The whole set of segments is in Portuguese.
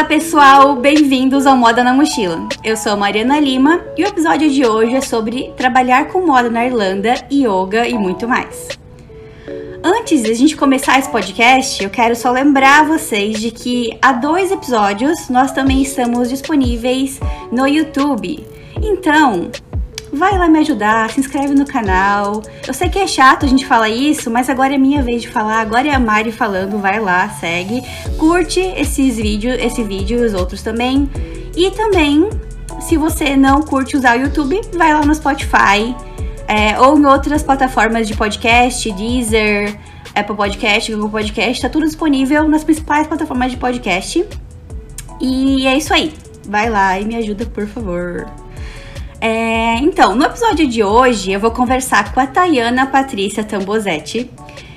Olá pessoal, bem-vindos ao Moda na Mochila. Eu sou a Mariana Lima e o episódio de hoje é sobre trabalhar com moda na Irlanda, yoga e muito mais. Antes de a gente começar esse podcast, eu quero só lembrar vocês de que há dois episódios nós também estamos disponíveis no YouTube. Então, vai lá me ajudar, se inscreve no canal. Eu sei que é chato a gente falar isso, mas agora é minha vez de falar, agora é a Mari falando, vai lá, segue, curte esses vídeos, esse vídeo e os outros também. E também, se você não curte usar o YouTube, vai lá no Spotify é, ou em outras plataformas de podcast, Deezer, Apple Podcast, Google Podcast, tá tudo disponível nas principais plataformas de podcast. E é isso aí. Vai lá e me ajuda, por favor. É, então, no episódio de hoje eu vou conversar com a Tayana Patrícia Tambozetti.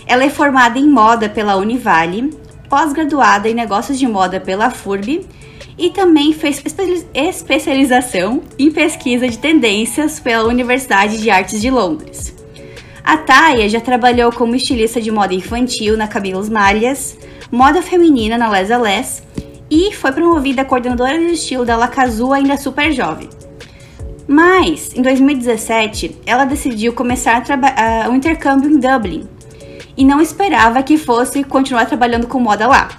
Ela é formada em moda pela Univale, pós-graduada em negócios de moda pela FURB e também fez especialização em pesquisa de tendências pela Universidade de Artes de Londres. A Taya já trabalhou como estilista de moda infantil na Cabelos Malhas, moda feminina na Les Les e foi promovida coordenadora de estilo da La Cazua ainda super jovem. Mas, em 2017, ela decidiu começar uh, um intercâmbio em Dublin e não esperava que fosse continuar trabalhando com moda lá.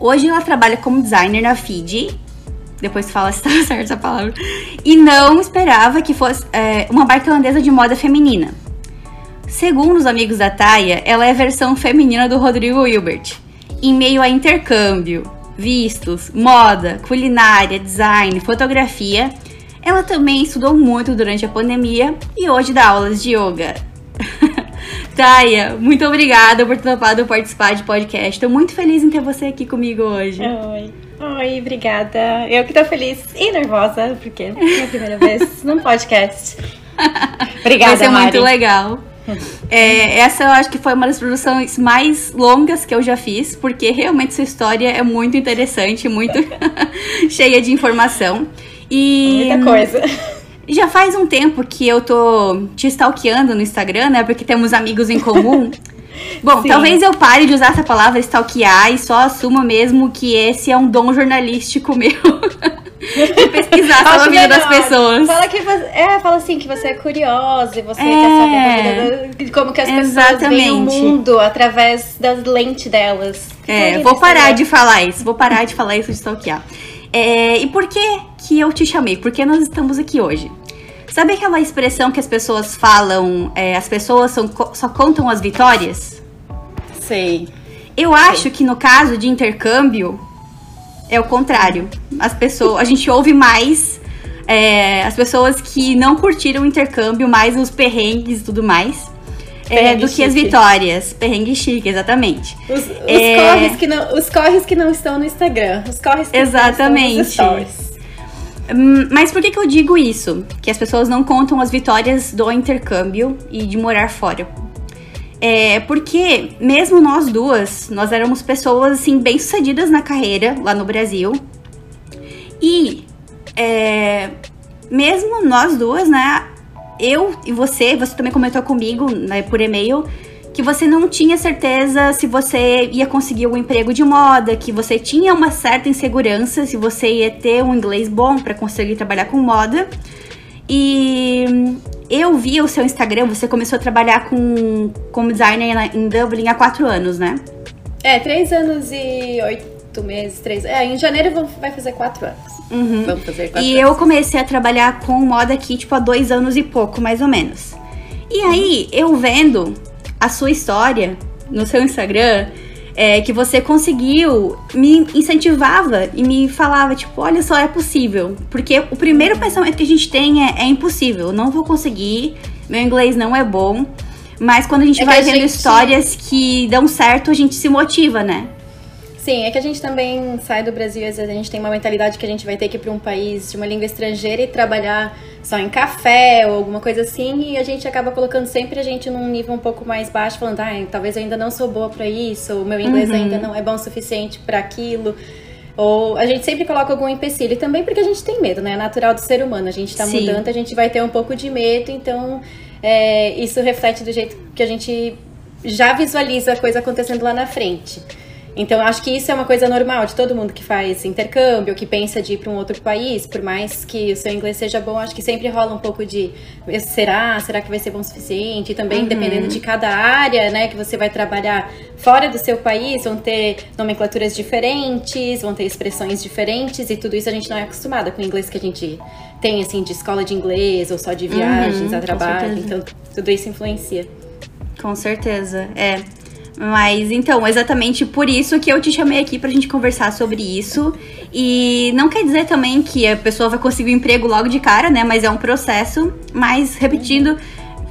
Hoje ela trabalha como designer na Fiji, depois fala se tá certa essa palavra, e não esperava que fosse é, uma marca holandesa de moda feminina. Segundo os amigos da Taya, ela é a versão feminina do Rodrigo Hilbert, em meio a intercâmbio, vistos, moda, culinária, design, fotografia ela também estudou muito durante a pandemia e hoje dá aulas de yoga. Taya, muito obrigada por ter topado participar de podcast. Estou muito feliz em ter você aqui comigo hoje. Oi. Oi, obrigada. Eu que tô feliz e nervosa, porque é a primeira vez num podcast. Obrigada, Vai ser Mari. muito legal. É, essa eu acho que foi uma das produções mais longas que eu já fiz, porque realmente sua história é muito interessante, muito cheia de informação. E. Muita coisa. Já faz um tempo que eu tô te stalkeando no Instagram, né? Porque temos amigos em comum. Bom, Sim. talvez eu pare de usar essa palavra stalkear e só assuma mesmo que esse é um dom jornalístico meu. de pesquisar sobre a vida das pessoas. Fala que você, é, fala assim que você é curiosa e você é, quer saber de como que as exatamente. pessoas veem o mundo através das lentes delas. É, vou parar de falar isso, vou parar de falar isso de stalkear. É, e por que que eu te chamei? Por que nós estamos aqui hoje? Sabe aquela expressão que as pessoas falam, é, as pessoas são, só contam as vitórias? Sei. Eu Sei. acho que no caso de intercâmbio é o contrário. As pessoas, a gente ouve mais é, as pessoas que não curtiram o intercâmbio, mais os perrengues e tudo mais é, do que as vitórias. Perrengue chique, exatamente. Os, os, é... corres que não, os corres que não estão no Instagram. Os corres que exatamente. não estão nos stories. Hum, mas por que, que eu digo isso? Que as pessoas não contam as vitórias do intercâmbio e de morar fora. É porque, mesmo nós duas, nós éramos pessoas assim, bem-sucedidas na carreira lá no Brasil. E é, mesmo nós duas, né, eu e você, você também comentou comigo né, por e-mail que você não tinha certeza se você ia conseguir um emprego de moda, que você tinha uma certa insegurança se você ia ter um inglês bom para conseguir trabalhar com moda. E eu vi o seu Instagram, você começou a trabalhar com, como designer em Dublin há quatro anos, né? É, três anos e oito meses, três. É, em janeiro vai fazer quatro anos. Uhum. Vamos fazer quatro E anos. eu comecei a trabalhar com moda aqui, tipo, há dois anos e pouco, mais ou menos. E aí, eu vendo a sua história no seu Instagram, é, que você conseguiu, me incentivava e me falava, tipo, olha só, é possível. Porque o primeiro pensamento que a gente tem é, é impossível, eu não vou conseguir, meu inglês não é bom. Mas quando a gente é vai vendo gente... histórias que dão certo, a gente se motiva, né? Sim, é que a gente também sai do Brasil, às vezes a gente tem uma mentalidade que a gente vai ter que ir para um país de uma língua estrangeira e trabalhar só em café ou alguma coisa assim, e a gente acaba colocando sempre a gente num nível um pouco mais baixo, falando, ah, talvez eu ainda não sou boa para isso, o meu inglês uhum. ainda não é bom o suficiente para aquilo. Ou a gente sempre coloca algum empecilho, e também porque a gente tem medo, né? É natural do ser humano, a gente tá Sim. mudando, a gente vai ter um pouco de medo, então é, isso reflete do jeito que a gente já visualiza a coisa acontecendo lá na frente. Então, eu acho que isso é uma coisa normal de todo mundo que faz intercâmbio, que pensa de ir para um outro país, por mais que o seu inglês seja bom, acho que sempre rola um pouco de será, será que vai ser bom o suficiente? E também, uhum. dependendo de cada área, né, que você vai trabalhar fora do seu país, vão ter nomenclaturas diferentes, vão ter expressões diferentes, e tudo isso a gente não é acostumada com o inglês que a gente tem, assim, de escola de inglês ou só de viagens uhum, a trabalho. Então, tudo isso influencia. Com certeza, é. Mas então, exatamente por isso que eu te chamei aqui pra gente conversar sobre isso. E não quer dizer também que a pessoa vai conseguir um emprego logo de cara, né? Mas é um processo. Mas repetindo,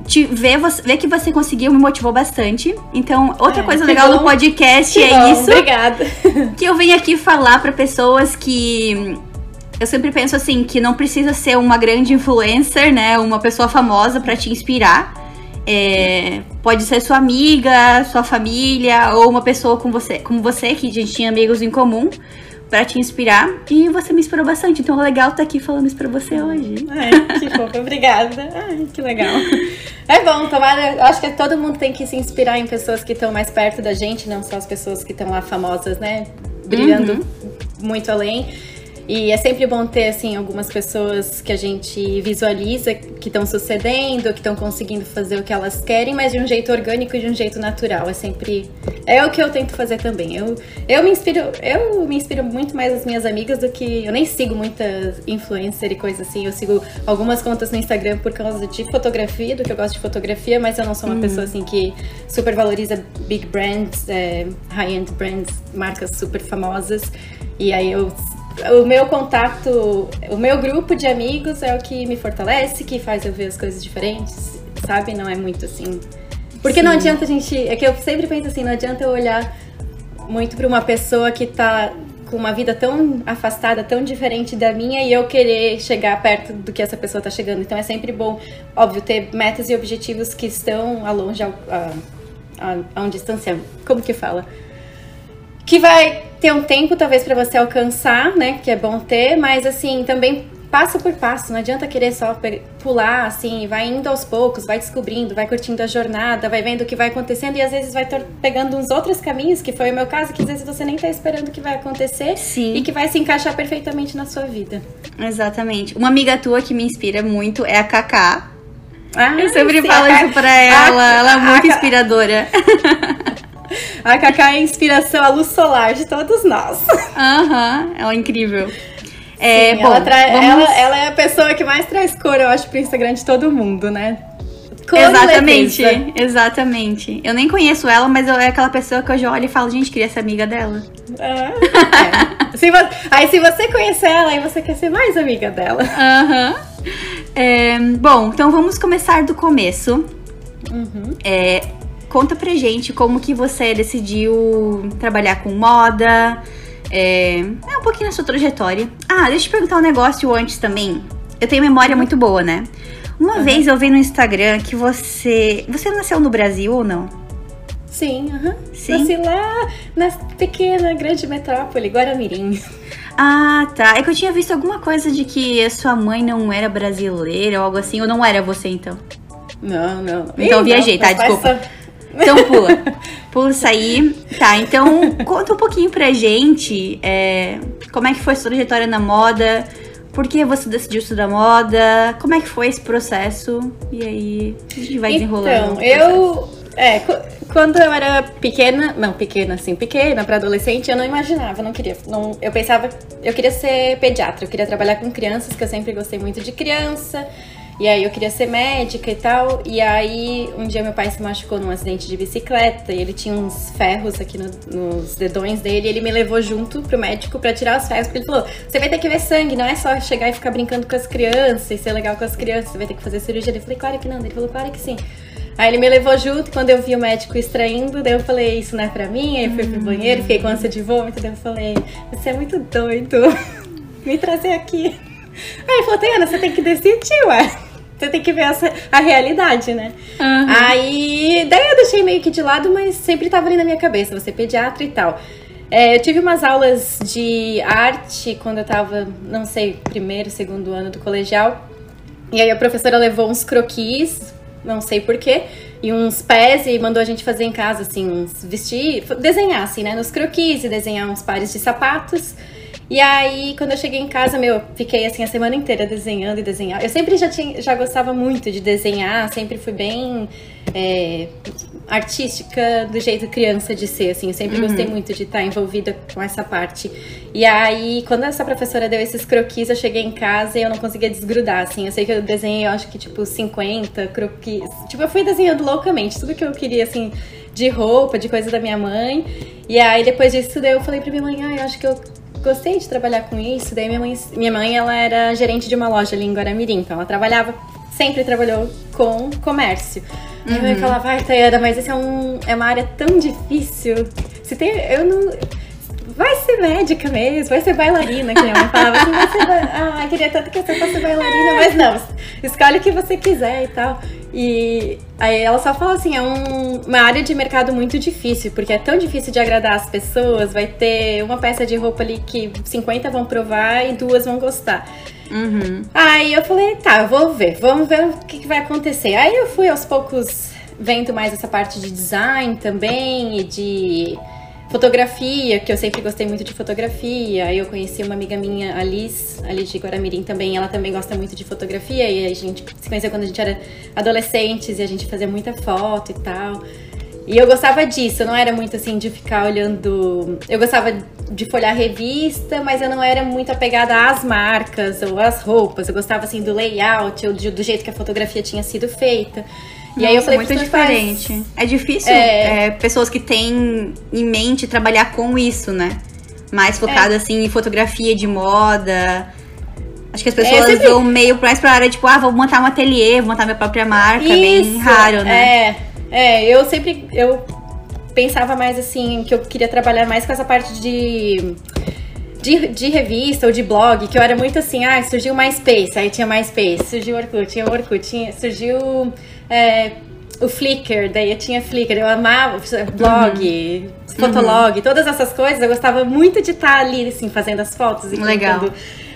te ver, você, ver que você conseguiu me motivou bastante. Então, outra é, coisa legal bom. do podcast que é bom, isso. Obrigada. Que eu venho aqui falar para pessoas que eu sempre penso assim que não precisa ser uma grande influencer, né, uma pessoa famosa para te inspirar. É, pode ser sua amiga, sua família ou uma pessoa com você, como você que a gente tinha amigos em comum para te inspirar e você me inspirou bastante. Então é legal estar tá aqui falando isso para você hoje. Ai, que fofo, obrigada. Ai, que legal. É bom, tomara, eu acho que todo mundo tem que se inspirar em pessoas que estão mais perto da gente, não só as pessoas que estão lá famosas, né, brilhando uhum. muito além. E é sempre bom ter, assim, algumas pessoas que a gente visualiza que estão sucedendo, que estão conseguindo fazer o que elas querem, mas de um jeito orgânico e de um jeito natural. É sempre. É o que eu tento fazer também. Eu, eu me inspiro, eu me inspiro muito mais as minhas amigas do que. Eu nem sigo muitas influencer e coisa assim. Eu sigo algumas contas no Instagram por causa de fotografia, do que eu gosto de fotografia, mas eu não sou uma uhum. pessoa assim que super valoriza big brands, é, high-end brands, marcas super famosas. E aí eu o meu contato, o meu grupo de amigos é o que me fortalece, que faz eu ver as coisas diferentes, sabe? Não é muito assim. Porque Sim. não adianta a gente. É que eu sempre penso assim, não adianta eu olhar muito para uma pessoa que tá com uma vida tão afastada, tão diferente da minha e eu querer chegar perto do que essa pessoa tá chegando. Então é sempre bom, óbvio, ter metas e objetivos que estão a longe, a, a, a, a um distanciamento. Como que fala? Que vai ter um tempo talvez para você alcançar, né? Que é bom ter, mas assim, também passo por passo, não adianta querer só pular assim, vai indo aos poucos, vai descobrindo, vai curtindo a jornada, vai vendo o que vai acontecendo e às vezes vai pegando uns outros caminhos, que foi o meu caso, que às vezes você nem tá esperando que vai acontecer Sim. e que vai se encaixar perfeitamente na sua vida. Exatamente. Uma amiga tua que me inspira muito é a Kaká. Ah, eu sempre sim, falo isso pra ela, a, ela é muito a, inspiradora. A Cacá é a inspiração, a luz solar de todos nós. Aham, uhum, ela é incrível. É, Sim, bom, ela, trai, vamos... ela, ela, é a pessoa que mais traz cor, eu acho, pro Instagram de todo mundo, né? Cor exatamente, exatamente. Eu nem conheço ela, mas eu, é aquela pessoa que eu já olho e falo, gente, queria ser amiga dela. Ah, é. se você, aí se você conhecer ela, aí você quer ser mais amiga dela. Aham. Uhum. É, bom, então vamos começar do começo. Uhum. É, Conta pra gente como que você decidiu trabalhar com moda, é, é um pouquinho da sua trajetória. Ah, deixa eu te perguntar um negócio antes também. Eu tenho memória muito boa, né? Uma uhum. vez eu vi no Instagram que você. Você nasceu no Brasil ou não? Sim, aham. Uhum. Sim. Nasci lá na pequena, grande metrópole, Guaramirim. Ah, tá. É que eu tinha visto alguma coisa de que a sua mãe não era brasileira ou algo assim, ou não era você então? Não, não. Então Ih, viajei, não, tá? Desculpa. Então pula. Pula isso aí. Tá, então conta um pouquinho pra gente é, como é que foi a sua trajetória na moda, por que você decidiu estudar moda, como é que foi esse processo, e aí a gente vai desenrolando. Então, eu. É, quando eu era pequena, não, pequena assim, pequena para adolescente, eu não imaginava, não queria, não, eu pensava, eu queria ser pediatra, eu queria trabalhar com crianças, que eu sempre gostei muito de criança. E aí eu queria ser médica e tal. E aí um dia meu pai se machucou num acidente de bicicleta e ele tinha uns ferros aqui no, nos dedões dele. E ele me levou junto pro médico para tirar os ferros. Porque ele falou: você vai ter que ver sangue, não é só chegar e ficar brincando com as crianças e ser legal com as crianças, você vai ter que fazer cirurgia. Eu falei: claro que não. Ele falou: claro que sim. Aí ele me levou junto, quando eu vi o médico extraindo, daí eu falei, isso não é pra mim, aí eu fui pro hum. banheiro, fiquei com ânsia de vômito, daí eu falei, você é muito doido, me trazer aqui. Aí ele falou, Tayana, você tem que decidir, ué. Você tem que ver essa, a realidade, né? Uhum. Aí, daí eu deixei meio que de lado, mas sempre tava ali na minha cabeça, você é pediatra e tal. É, eu tive umas aulas de arte quando eu tava, não sei, primeiro, segundo ano do colegial. E aí a professora levou uns croquis, não sei porquê, e uns pés e mandou a gente fazer em casa, assim, uns vestir, desenhar, assim, né, nos croquis e desenhar uns pares de sapatos. E aí, quando eu cheguei em casa, meu, fiquei assim a semana inteira desenhando e desenhando. Eu sempre já, tinha, já gostava muito de desenhar, sempre fui bem é, artística do jeito criança de ser, assim. Eu sempre uhum. gostei muito de estar envolvida com essa parte. E aí, quando essa professora deu esses croquis, eu cheguei em casa e eu não conseguia desgrudar, assim. Eu sei que eu desenhei, eu acho que, tipo, 50 croquis. Tipo, eu fui desenhando loucamente, tudo que eu queria, assim, de roupa, de coisa da minha mãe. E aí, depois disso, daí eu falei pra minha mãe, ah, eu acho que eu gostei de trabalhar com isso. Daí minha mãe, minha mãe ela era gerente de uma loja ali em Guaramirim, então ela trabalhava, sempre trabalhou com comércio. Uhum. Minha mãe uhum. falava, ai, Tayana, mas essa é, um, é uma área tão difícil. Se tem, eu não vai ser médica mesmo, vai ser bailarina, que minha mãe falava assim, vai ser, ah, queria tanto que você fosse bailarina, mas não, escolhe o que você quiser e tal. E aí ela só fala assim, é um, uma área de mercado muito difícil, porque é tão difícil de agradar as pessoas, vai ter uma peça de roupa ali que 50 vão provar e duas vão gostar. Uhum. Aí eu falei, tá, eu vou ver, vamos ver o que, que vai acontecer. Aí eu fui aos poucos vendo mais essa parte de design também e de Fotografia, que eu sempre gostei muito de fotografia. Eu conheci uma amiga minha, Alice, Alice de Guaramirim também. Ela também gosta muito de fotografia. E a gente se conheceu quando a gente era adolescentes e a gente fazia muita foto e tal. E eu gostava disso, eu não era muito assim de ficar olhando. Eu gostava de folhar revista, mas eu não era muito apegada às marcas ou às roupas. Eu gostava assim do layout ou do jeito que a fotografia tinha sido feita. E aí eu falei muito diferente. É difícil é... É, pessoas que têm em mente trabalhar com isso, né? Mais focada é. assim em fotografia de moda. Acho que as pessoas sempre... vão meio mais pra área, tipo, ah, vou montar um ateliê, vou montar minha própria marca, isso, bem raro, né? É, é, eu sempre eu pensava mais assim, que eu queria trabalhar mais com essa parte de de, de, revista ou de blog, que eu era muito assim, ah, surgiu MySpace, aí tinha MySpace, surgiu Orkut, tinha Orkut, tinha, surgiu é, o Flickr, daí eu tinha Flickr, eu amava blog, uhum. fotolog, uhum. todas essas coisas, eu gostava muito de estar ali, assim, fazendo as fotos e Legal.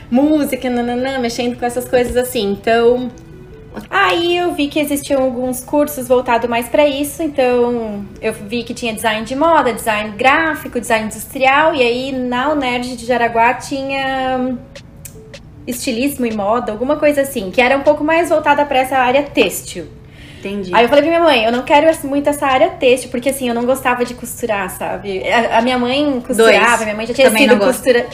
música, nananã, mexendo com essas coisas assim. Então, Aí eu vi que existiam alguns cursos voltados mais para isso, então eu vi que tinha design de moda, design gráfico, design industrial, e aí na UNERJ de Jaraguá tinha estilismo e moda, alguma coisa assim, que era um pouco mais voltada para essa área têxtil. Entendi. Aí eu falei pra minha mãe, eu não quero muito essa área têxtil, porque assim, eu não gostava de costurar, sabe? A, a minha mãe costurava, Dois. minha mãe já tinha Também sido costura.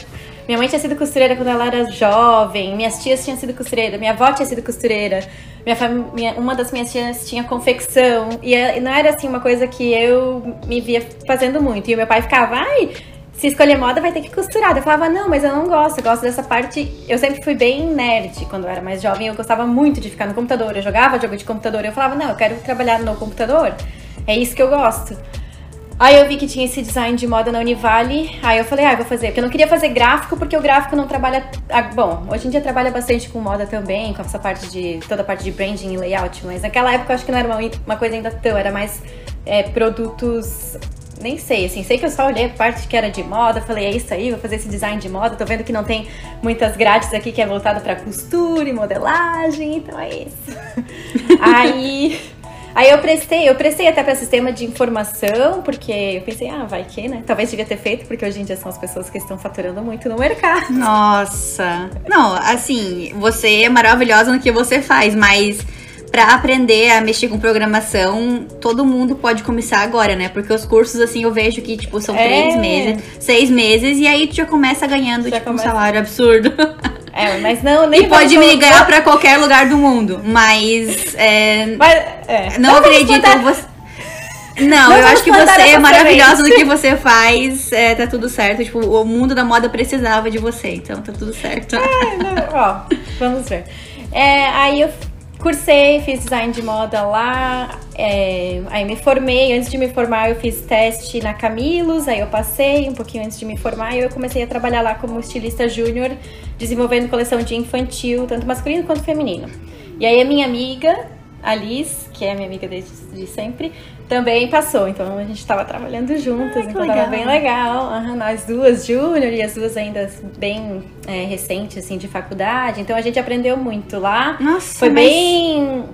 Minha mãe tinha sido costureira quando ela era jovem, minhas tias tinham sido costureira, minha avó tinha sido costureira, minha família, uma das minhas tias tinha confecção, e não era assim uma coisa que eu me via fazendo muito. E meu pai ficava, ai, se escolher moda vai ter que costurar. Eu falava, não, mas eu não gosto, eu gosto dessa parte. Eu sempre fui bem nerd quando eu era mais jovem, eu gostava muito de ficar no computador. Eu jogava jogo de computador, eu falava, não, eu quero trabalhar no computador, é isso que eu gosto. Aí eu vi que tinha esse design de moda na Univale, aí eu falei, ah, eu vou fazer. Porque eu não queria fazer gráfico, porque o gráfico não trabalha. Ah, bom, hoje em dia trabalha bastante com moda também, com essa parte de. toda a parte de branding e layout, mas naquela época eu acho que não era uma, uma coisa ainda tão, era mais é, produtos nem sei, assim, sei que eu só olhei a parte que era de moda, falei, é isso aí, vou fazer esse design de moda, tô vendo que não tem muitas grades aqui que é voltado para costura e modelagem, então é isso. aí Aí eu prestei, eu prestei até para sistema de informação, porque eu pensei, ah, vai que, né? Talvez devia ter feito, porque hoje em dia são as pessoas que estão faturando muito no mercado. Nossa. Não, assim, você é maravilhosa no que você faz, mas para aprender a mexer com programação, todo mundo pode começar agora, né? Porque os cursos, assim, eu vejo que, tipo, são é. três meses, seis meses, e aí tu já começa ganhando, já tipo, começa... um salário absurdo. É, mas não, nem E pode me ligar para qualquer lugar do mundo, mas. É, mas é. Não, não acredito em você. Não, não eu acho que você é maravilhosa no que você faz, é, tá tudo certo. Tipo, o mundo da moda precisava de você, então tá tudo certo. É, não, ó, vamos ver. É, aí eu cursei, fiz design de moda lá, é, aí me formei. Antes de me formar, eu fiz teste na Camilos, aí eu passei um pouquinho antes de me formar e eu comecei a trabalhar lá como estilista júnior, desenvolvendo coleção de infantil, tanto masculino quanto feminino. E aí a minha amiga, Alice, que é minha amiga desde de sempre, também passou. Então a gente estava trabalhando juntas, então legal. tava bem legal. Uhum, nós duas, Júnior, e as duas ainda bem é, recentes, assim, de faculdade. Então a gente aprendeu muito lá. Nossa, Foi bem.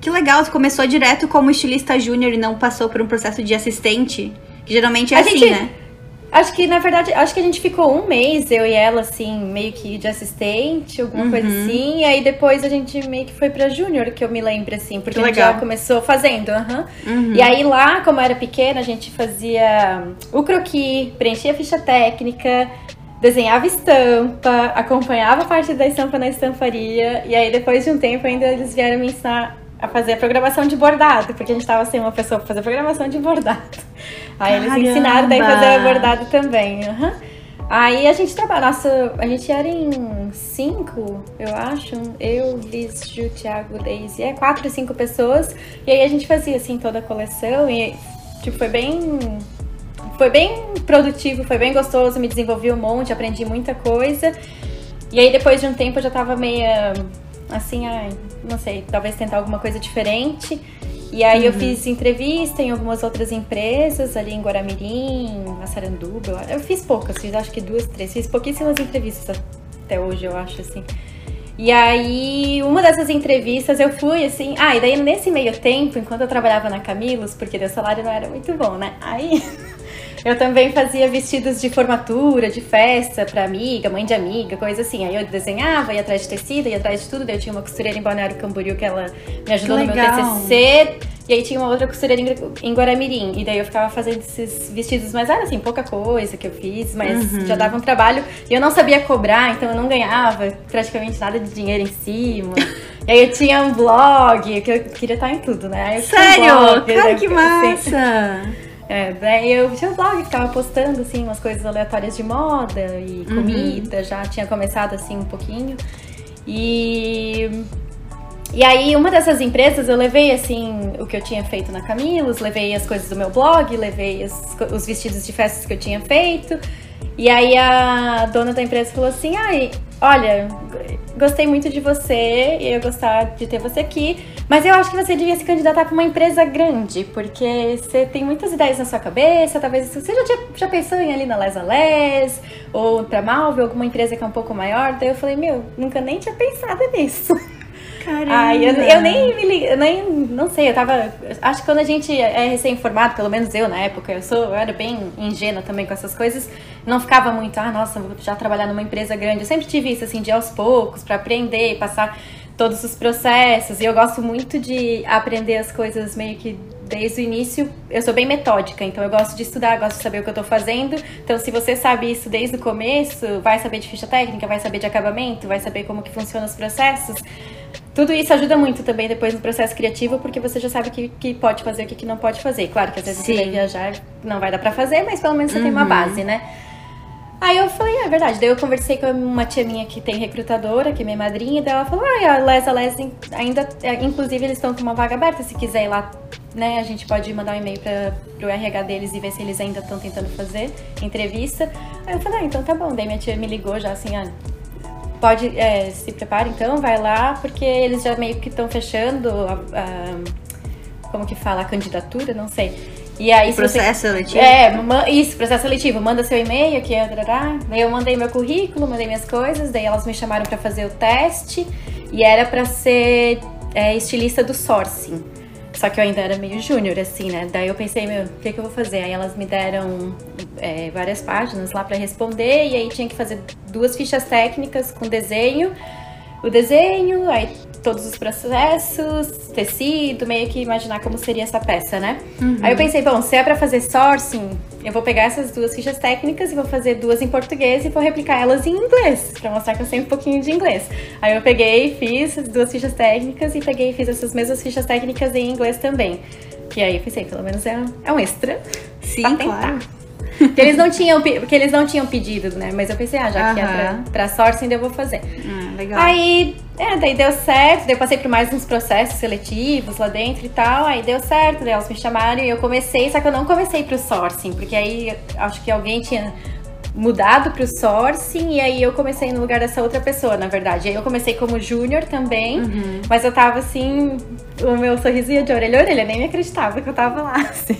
Que legal, você começou direto como estilista júnior e não passou por um processo de assistente. Que geralmente é A assim, gente- né? Acho que, na verdade, acho que a gente ficou um mês, eu e ela, assim, meio que de assistente, alguma Uhum. coisa assim. E aí depois a gente meio que foi pra Júnior, que eu me lembro, assim, porque Que a já começou fazendo. aham. Uhum. E aí lá, como eu era pequena, a gente fazia o croquis, preenchia a ficha técnica, desenhava estampa, acompanhava a parte da estampa na estamparia. E aí depois de um tempo ainda eles vieram me ensinar a fazer a programação de bordado, porque a gente tava sem uma pessoa pra fazer programação de bordado. Aí eles Caramba! ensinaram daí fazer bordado também. aham. Aí a gente trabalha, nossa, a gente era em cinco, eu acho. Eu, Liz, Ju, Thiago, Daisy, é quatro, cinco pessoas. E aí a gente fazia assim toda a coleção e tipo, foi bem. Foi bem produtivo, foi bem gostoso, me desenvolvi um monte, aprendi muita coisa. E aí depois de um tempo eu já tava meia assim, ai, não sei, talvez tentar alguma coisa diferente. E aí eu fiz entrevista em algumas outras empresas, ali em Guaramirim, Massaranduba. Eu, eu fiz poucas, fiz acho que duas, três. Fiz pouquíssimas entrevistas até hoje, eu acho, assim. E aí, uma dessas entrevistas eu fui assim. Ah, e daí nesse meio tempo, enquanto eu trabalhava na Camilos, porque o salário não era muito bom, né? Aí eu também fazia vestidos de formatura, de festa pra amiga, mãe de amiga, coisa assim. Aí eu desenhava, ia atrás de tecido, ia atrás de tudo. Daí eu tinha uma costureira em Balneário Camboriú que ela me ajudou no meu. TCC. E aí tinha uma outra costureira em, Guaramirim. E daí eu ficava fazendo esses vestidos, mas era assim, pouca coisa que eu fiz, mas Uhum. já dava um trabalho. E eu não sabia cobrar, então eu não ganhava praticamente nada de dinheiro em cima. e aí eu tinha um blog, que eu queria estar em tudo, né? Tinha um Sério? blog, Cara, né? que Assim, massa! É, daí eu tinha um blog, ficava postando assim umas coisas aleatórias de moda e Uhum. comida, já tinha começado assim um pouquinho. E e aí uma dessas empresas eu levei assim o que eu tinha feito na Camilos, levei as coisas do meu blog, levei co- os vestidos de festas que eu tinha feito. E aí a dona da empresa falou assim: "Ai, olha, gostei muito de você e eu gostar de ter você aqui, mas eu acho que você devia se candidatar para uma empresa grande, porque você tem muitas ideias na sua cabeça, talvez você já, tinha- já pensou em ir ali na Lesa Les, ou para Malve, alguma empresa que é um pouco maior. Daí eu falei, meu, nunca nem tinha pensado nisso. Caramba! Ai, eu, eu nem me li- eu nem não sei, eu tava. Acho que quando a gente é recém-formado, pelo menos eu na época, eu sou, eu era bem ingênua também com essas coisas, não ficava muito, ah, nossa, vou já trabalhar numa empresa grande. Eu sempre tive isso assim de aos poucos, pra aprender, passar todos os processos. E eu gosto muito de aprender as coisas meio que desde o início. Eu sou bem metódica, então eu gosto de estudar, gosto de saber o que eu tô fazendo. Então, se você sabe isso desde o começo, vai saber de ficha técnica, vai saber de acabamento, vai saber como que funcionam os processos. Tudo isso ajuda muito também depois no processo criativo, porque você já sabe o que, que pode fazer e o que, que não pode fazer. Claro que às vezes Sim. você vai viajar, não vai dar pra fazer, mas pelo menos você tem uma Uhum. base, né? Aí eu falei, ah, é verdade. Daí eu conversei com uma tia minha que tem recrutadora, que é minha madrinha, e daí ela falou, ah, a Les, a Les ainda, é, inclusive eles estão com uma vaga aberta, se quiser ir lá, né, a gente pode mandar um e-mail para pro RH deles e ver se eles ainda estão tentando fazer entrevista. Aí eu falei, ah, então tá bom. Daí minha tia me ligou já assim, ah, pode, é, se prepara então, vai lá, porque eles já meio que estão fechando a, a- como que fala, a candidatura, não sei. E aí, O se você processo seletivo? é, isso, processo seletivo. Manda seu e-mail, que é. Daí eu mandei meu currículo, mandei minhas coisas, daí elas me chamaram pra fazer o teste e era pra ser é, estilista do sourcing. Só que eu ainda era meio júnior, assim, né? Daí eu pensei, meu, o que, que eu vou fazer? Aí elas me deram é, várias páginas lá pra responder, e aí tinha que fazer duas fichas técnicas com desenho. O desenho, aí todos os processos, tecido, meio que imaginar como seria essa peça, né? Aí eu pensei, bom, se é pra fazer sourcing, eu vou pegar essas duas fichas técnicas e vou fazer duas em português e vou replicar elas em inglês, pra mostrar que eu sei um pouquinho de inglês. Aí eu peguei, fiz as duas fichas técnicas e peguei e fiz essas mesmas fichas técnicas em inglês também. Que aí eu pensei, pelo menos é, um- é um extra. Sim, pra tentar. claro. Que eles não tinham, porque eles não tinham pedido, né? Mas eu pensei, ah, já que é Aham. pra, pra sourcing, eu vou fazer. Ah, legal. Aí, é, daí deu certo, daí eu passei por mais uns processos seletivos lá dentro e tal, aí deu certo, daí elas me chamaram e eu comecei, só que eu não comecei pro sourcing, porque aí acho que alguém tinha mudado pro sourcing e aí eu comecei no lugar dessa outra pessoa, na verdade. Aí eu comecei como júnior também, Uhum. mas eu tava assim, o meu sorrisinho de orelha a orelha, nem me acreditava que eu tava lá, assim.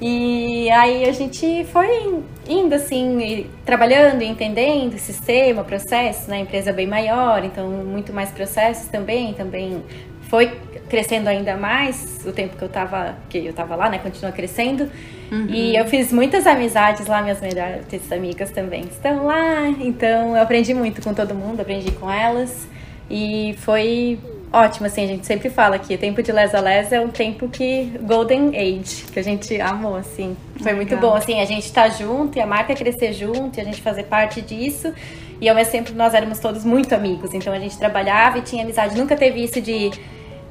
E aí a gente foi indo assim, trabalhando, entendendo o sistema, processo, né? A empresa é bem maior, então muito mais processos também, também foi crescendo ainda mais o tempo que eu tava, que eu tava lá, né? Continua crescendo. Uhum. E eu fiz muitas amizades lá, minhas melhores amigas também estão lá. Então eu aprendi muito com todo mundo, aprendi com elas. E foi ótimo, assim, a gente sempre fala que o tempo de Les a Les é um tempo que Golden Age, que a gente amou, assim. Foi Legal. muito bom, assim, a gente tá junto e a marca crescer junto e a gente fazer parte disso. E ao mesmo tempo nós éramos todos muito amigos, então a gente trabalhava e tinha amizade. Nunca teve isso de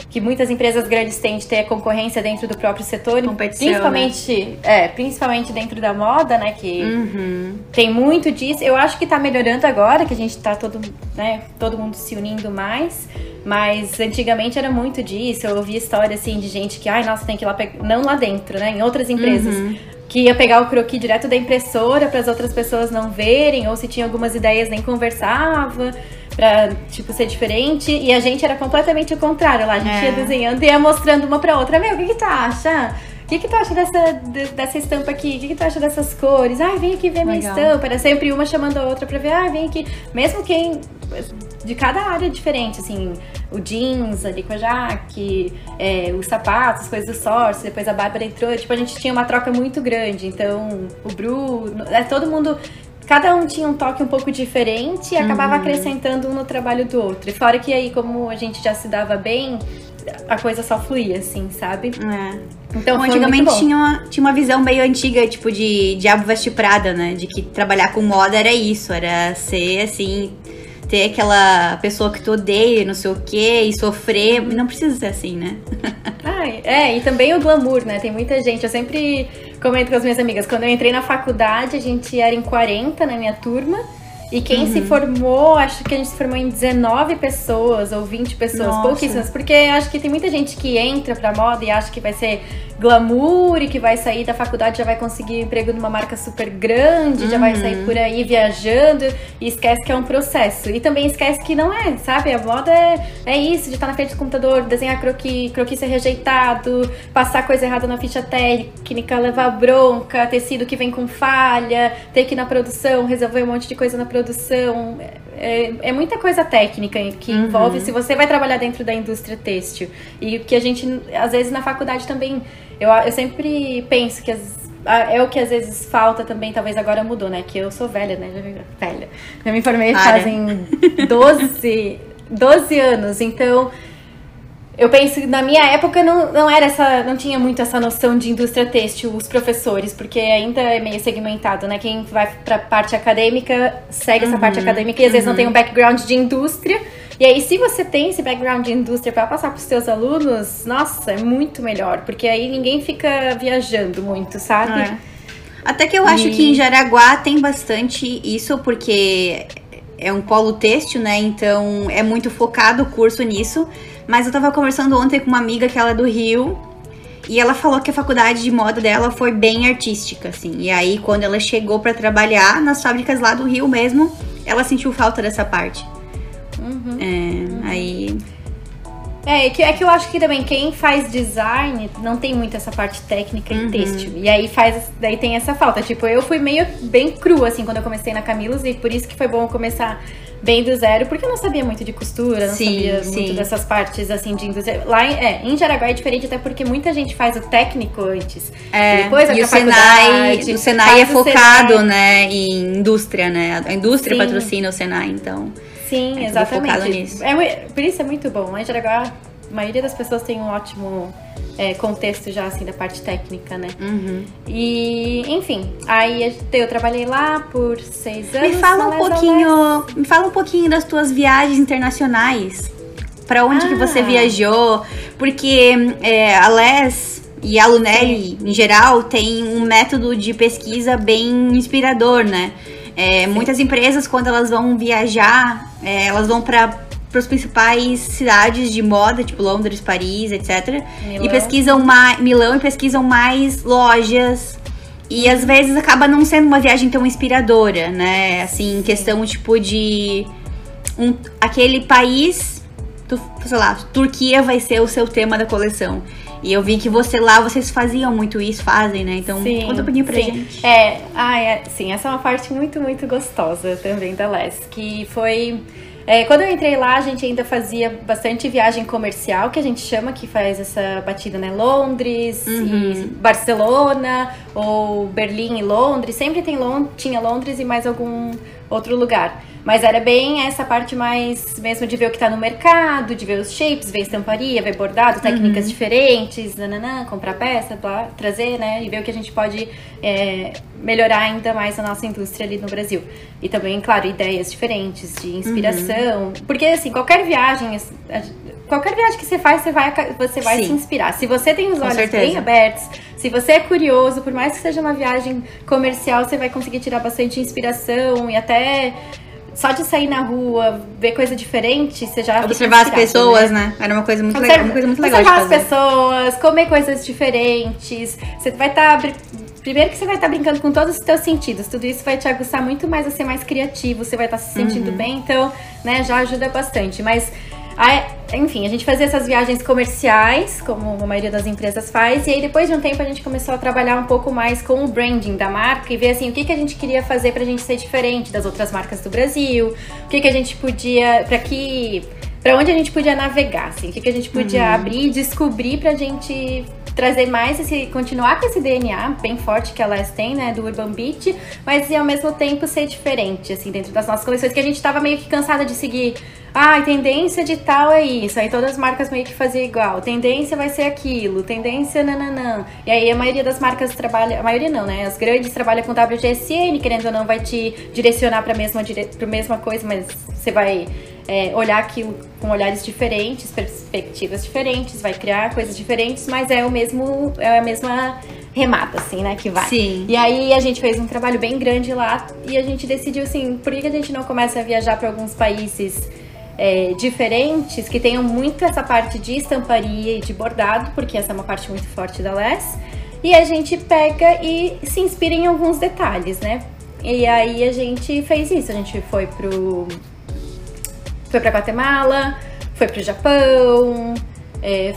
que muitas empresas grandes têm de ter concorrência dentro do próprio setor, principalmente, né? é, principalmente dentro da moda, né, que uhum. tem muito disso. Eu acho que está melhorando agora, que a gente está todo, né, todo mundo se unindo mais, mas antigamente era muito disso. Eu ouvi história assim de gente que, ai, nossa, tem que ir lá pegar, não lá dentro, né, em outras empresas. Uhum que ia pegar o croquis direto da impressora para as outras pessoas não verem, ou se tinha algumas ideias nem conversava pra, tipo, ser diferente. E a gente era completamente o contrário lá. A gente é. ia desenhando e ia mostrando uma pra outra. Meu, o que que tu acha? O que, que tu acha dessa, dessa estampa aqui? O que, que tu acha dessas cores? Ai, vem aqui ver minha estampa. Era sempre uma chamando a outra pra ver. Ah, vem aqui. Mesmo quem. De cada área diferente, assim. O jeans ali com a Jaque, é, os sapatos, as coisas do Source. Depois a Bárbara entrou. Tipo, a gente tinha uma troca muito grande. Então, o Bru. É, todo mundo cada um tinha um toque um pouco diferente e acabava uhum. acrescentando um no trabalho do outro. E fora que aí, como a gente já se dava bem, a coisa só fluía, assim, sabe? É. Então, Bom, antigamente tinha uma, tinha uma visão meio antiga, tipo, de Diabo Veste Prada, né? De que trabalhar com moda era isso, era ser, assim, ter aquela pessoa que tu odeia, não sei o quê, e sofrer. Não precisa ser assim, né? Ai, é, e também o glamour, né? Tem muita gente, eu sempre comento com as minhas amigas, quando eu entrei na faculdade, a gente era em 40 na minha turma. E quem uhum. se formou, acho que a gente se formou em 19 pessoas ou 20 pessoas, Nossa. pouquíssimas. Porque acho que tem muita gente que entra pra moda e acha que vai ser glamour e que vai sair da faculdade já vai conseguir emprego numa marca super grande, uhum. já vai sair uhum. por aí viajando e esquece que é um processo. E também esquece que não é, sabe? A moda é, é isso, de estar na frente do computador, desenhar croquis, croquis ser rejeitado, passar coisa errada na ficha técnica, levar bronca, tecido que vem com falha, ter que ir na produção, resolver um monte de coisa na produção. É, é muita coisa técnica que uhum. envolve se você vai trabalhar dentro da indústria têxtil. E que a gente, às vezes, na faculdade também eu, eu sempre penso que as, é o que às vezes falta também, talvez agora mudou, né? Que eu sou velha, né? Velha. Eu me formei Para. fazem 12, 12 anos, então eu penso que na minha época não, não era essa, não tinha muito essa noção de indústria têxtil, os professores, porque ainda é meio segmentado, né? Quem vai pra parte acadêmica segue uhum, essa parte uhum. acadêmica e às uhum. vezes não tem um background de indústria. E aí, se você tem esse background de indústria para passar para os seus alunos, nossa, é muito melhor, porque aí ninguém fica viajando muito, sabe? É. Até que eu acho que em Jaraguá tem bastante isso, porque é um polo têxtil, né? Então é muito focado o curso nisso. Mas eu tava conversando ontem com uma amiga que ela é do Rio. E ela falou que a faculdade de moda dela foi bem artística, assim. E aí, quando ela chegou para trabalhar nas fábricas lá do Rio mesmo, ela sentiu falta dessa parte. Uhum. É, aí. É, é que, é que eu acho que também quem faz design não tem muito essa parte técnica e uhum. têxtil. E aí faz. Daí tem essa falta. Tipo, eu fui meio bem crua, assim, quando eu comecei na Camilos, e por isso que foi bom começar bem do zero, porque eu não sabia muito de costura, não sim, sabia sim. muito dessas partes assim de indústria. Lá é, em Jaraguá é diferente, até porque muita gente faz o técnico antes. É, e depois e o Senai, o Senai é focado, Senai. né, em indústria, né? A indústria sim. patrocina o Senai, então. Sim, é exatamente. É, por isso é muito bom. Lá em Jaraguá, a maioria das pessoas tem um ótimo é, contexto já, assim, da parte técnica, né? Uhum. E, enfim, aí eu trabalhei lá por seis anos. Me fala um pouquinho, me fala um pouquinho das tuas viagens internacionais. Para onde ah. que você ah. viajou? Porque é, a Les e a Lunelli, em geral, tem um método de pesquisa bem inspirador, né? É, muitas empresas, quando elas vão viajar, é, elas vão para as principais cidades de moda, tipo Londres, Paris, etc. Milão. E pesquisam mais. Milão e pesquisam mais lojas. E às vezes acaba não sendo uma viagem tão inspiradora, né? Assim, questão tipo de. Um, aquele país. Tu, sei lá, Turquia vai ser o seu tema da coleção. E eu vi que você lá, vocês faziam muito isso, fazem, né? Então, sim, conta um pouquinho pra sim. gente. É, ah, é, sim, essa é uma parte muito, muito gostosa também da Les, que foi É, quando eu entrei lá, a gente ainda fazia bastante viagem comercial, que a gente chama, que faz essa batida, né? Londres Uhum. Barcelona, ou Berlim e Londres. Sempre tem Lond tinha Londres e mais algum outro lugar. Mas era bem essa parte mais mesmo de ver o que tá no mercado, de ver os shapes, ver estamparia, ver bordado, técnicas Uhum. diferentes, nananã, comprar peça, blá, trazer, né? E ver o que a gente pode é, melhorar ainda mais a nossa indústria ali no Brasil. E também, claro, ideias diferentes de inspiração. Porque, assim, qualquer viagem, qualquer viagem que você faz, você vai, você vai Sim. se inspirar. Se você tem os Com olhos certeza. bem abertos, se você é curioso, por mais que seja uma viagem comercial, você vai conseguir tirar bastante inspiração e até só de sair na rua, ver coisa diferente, você já Observar as pessoas, né? né? Era uma coisa muito legal, uma coisa muito legal observar as pessoas, comer coisas diferentes. Você vai estar. Primeiro que você vai estar brincando com todos os seus sentidos. Tudo isso vai te aguçar muito mais a ser mais criativo. Você vai estar se sentindo Uhum. bem, então, né, já ajuda bastante. Mas. A- enfim, a gente fazia essas viagens comerciais, como a maioria das empresas faz, e aí depois de um tempo a gente começou a trabalhar um pouco mais com o branding da marca e ver assim o que, que a gente queria fazer pra gente ser diferente das outras marcas do Brasil, o que, que a gente podia. para que. Pra onde a gente podia navegar, assim, o que, que a gente podia abrir e descobrir pra gente trazer mais esse, continuar com esse DNA bem forte que a Les tem, né, do Urban Beat, mas e ao mesmo tempo ser diferente, assim, dentro das nossas coleções, que a gente tava meio que cansada de seguir, ah, tendência de tal é isso, aí todas as marcas meio que faziam igual, tendência vai ser aquilo, tendência nananã, e aí a maioria das marcas trabalha, a maioria não, né, as grandes trabalham com WGSN, querendo ou não, vai te direcionar pra mesma, dire, pra mesma coisa, mas você vai é, olhar aquilo com olhares diferentes, perspectivas diferentes, vai criar coisas diferentes, mas é o mesmo, é a mesma remata, assim, né, que vai. Sim. E aí a gente fez um trabalho bem grande lá e a gente decidiu assim, por que a gente não começa a viajar para alguns países é, diferentes que tenham muito essa parte de estamparia e de bordado, porque essa é uma parte muito forte da Les. E a gente pega e se inspira em alguns detalhes, né? E aí a gente fez isso, a gente foi pro foi pra Guatemala, foi pro Japão, é,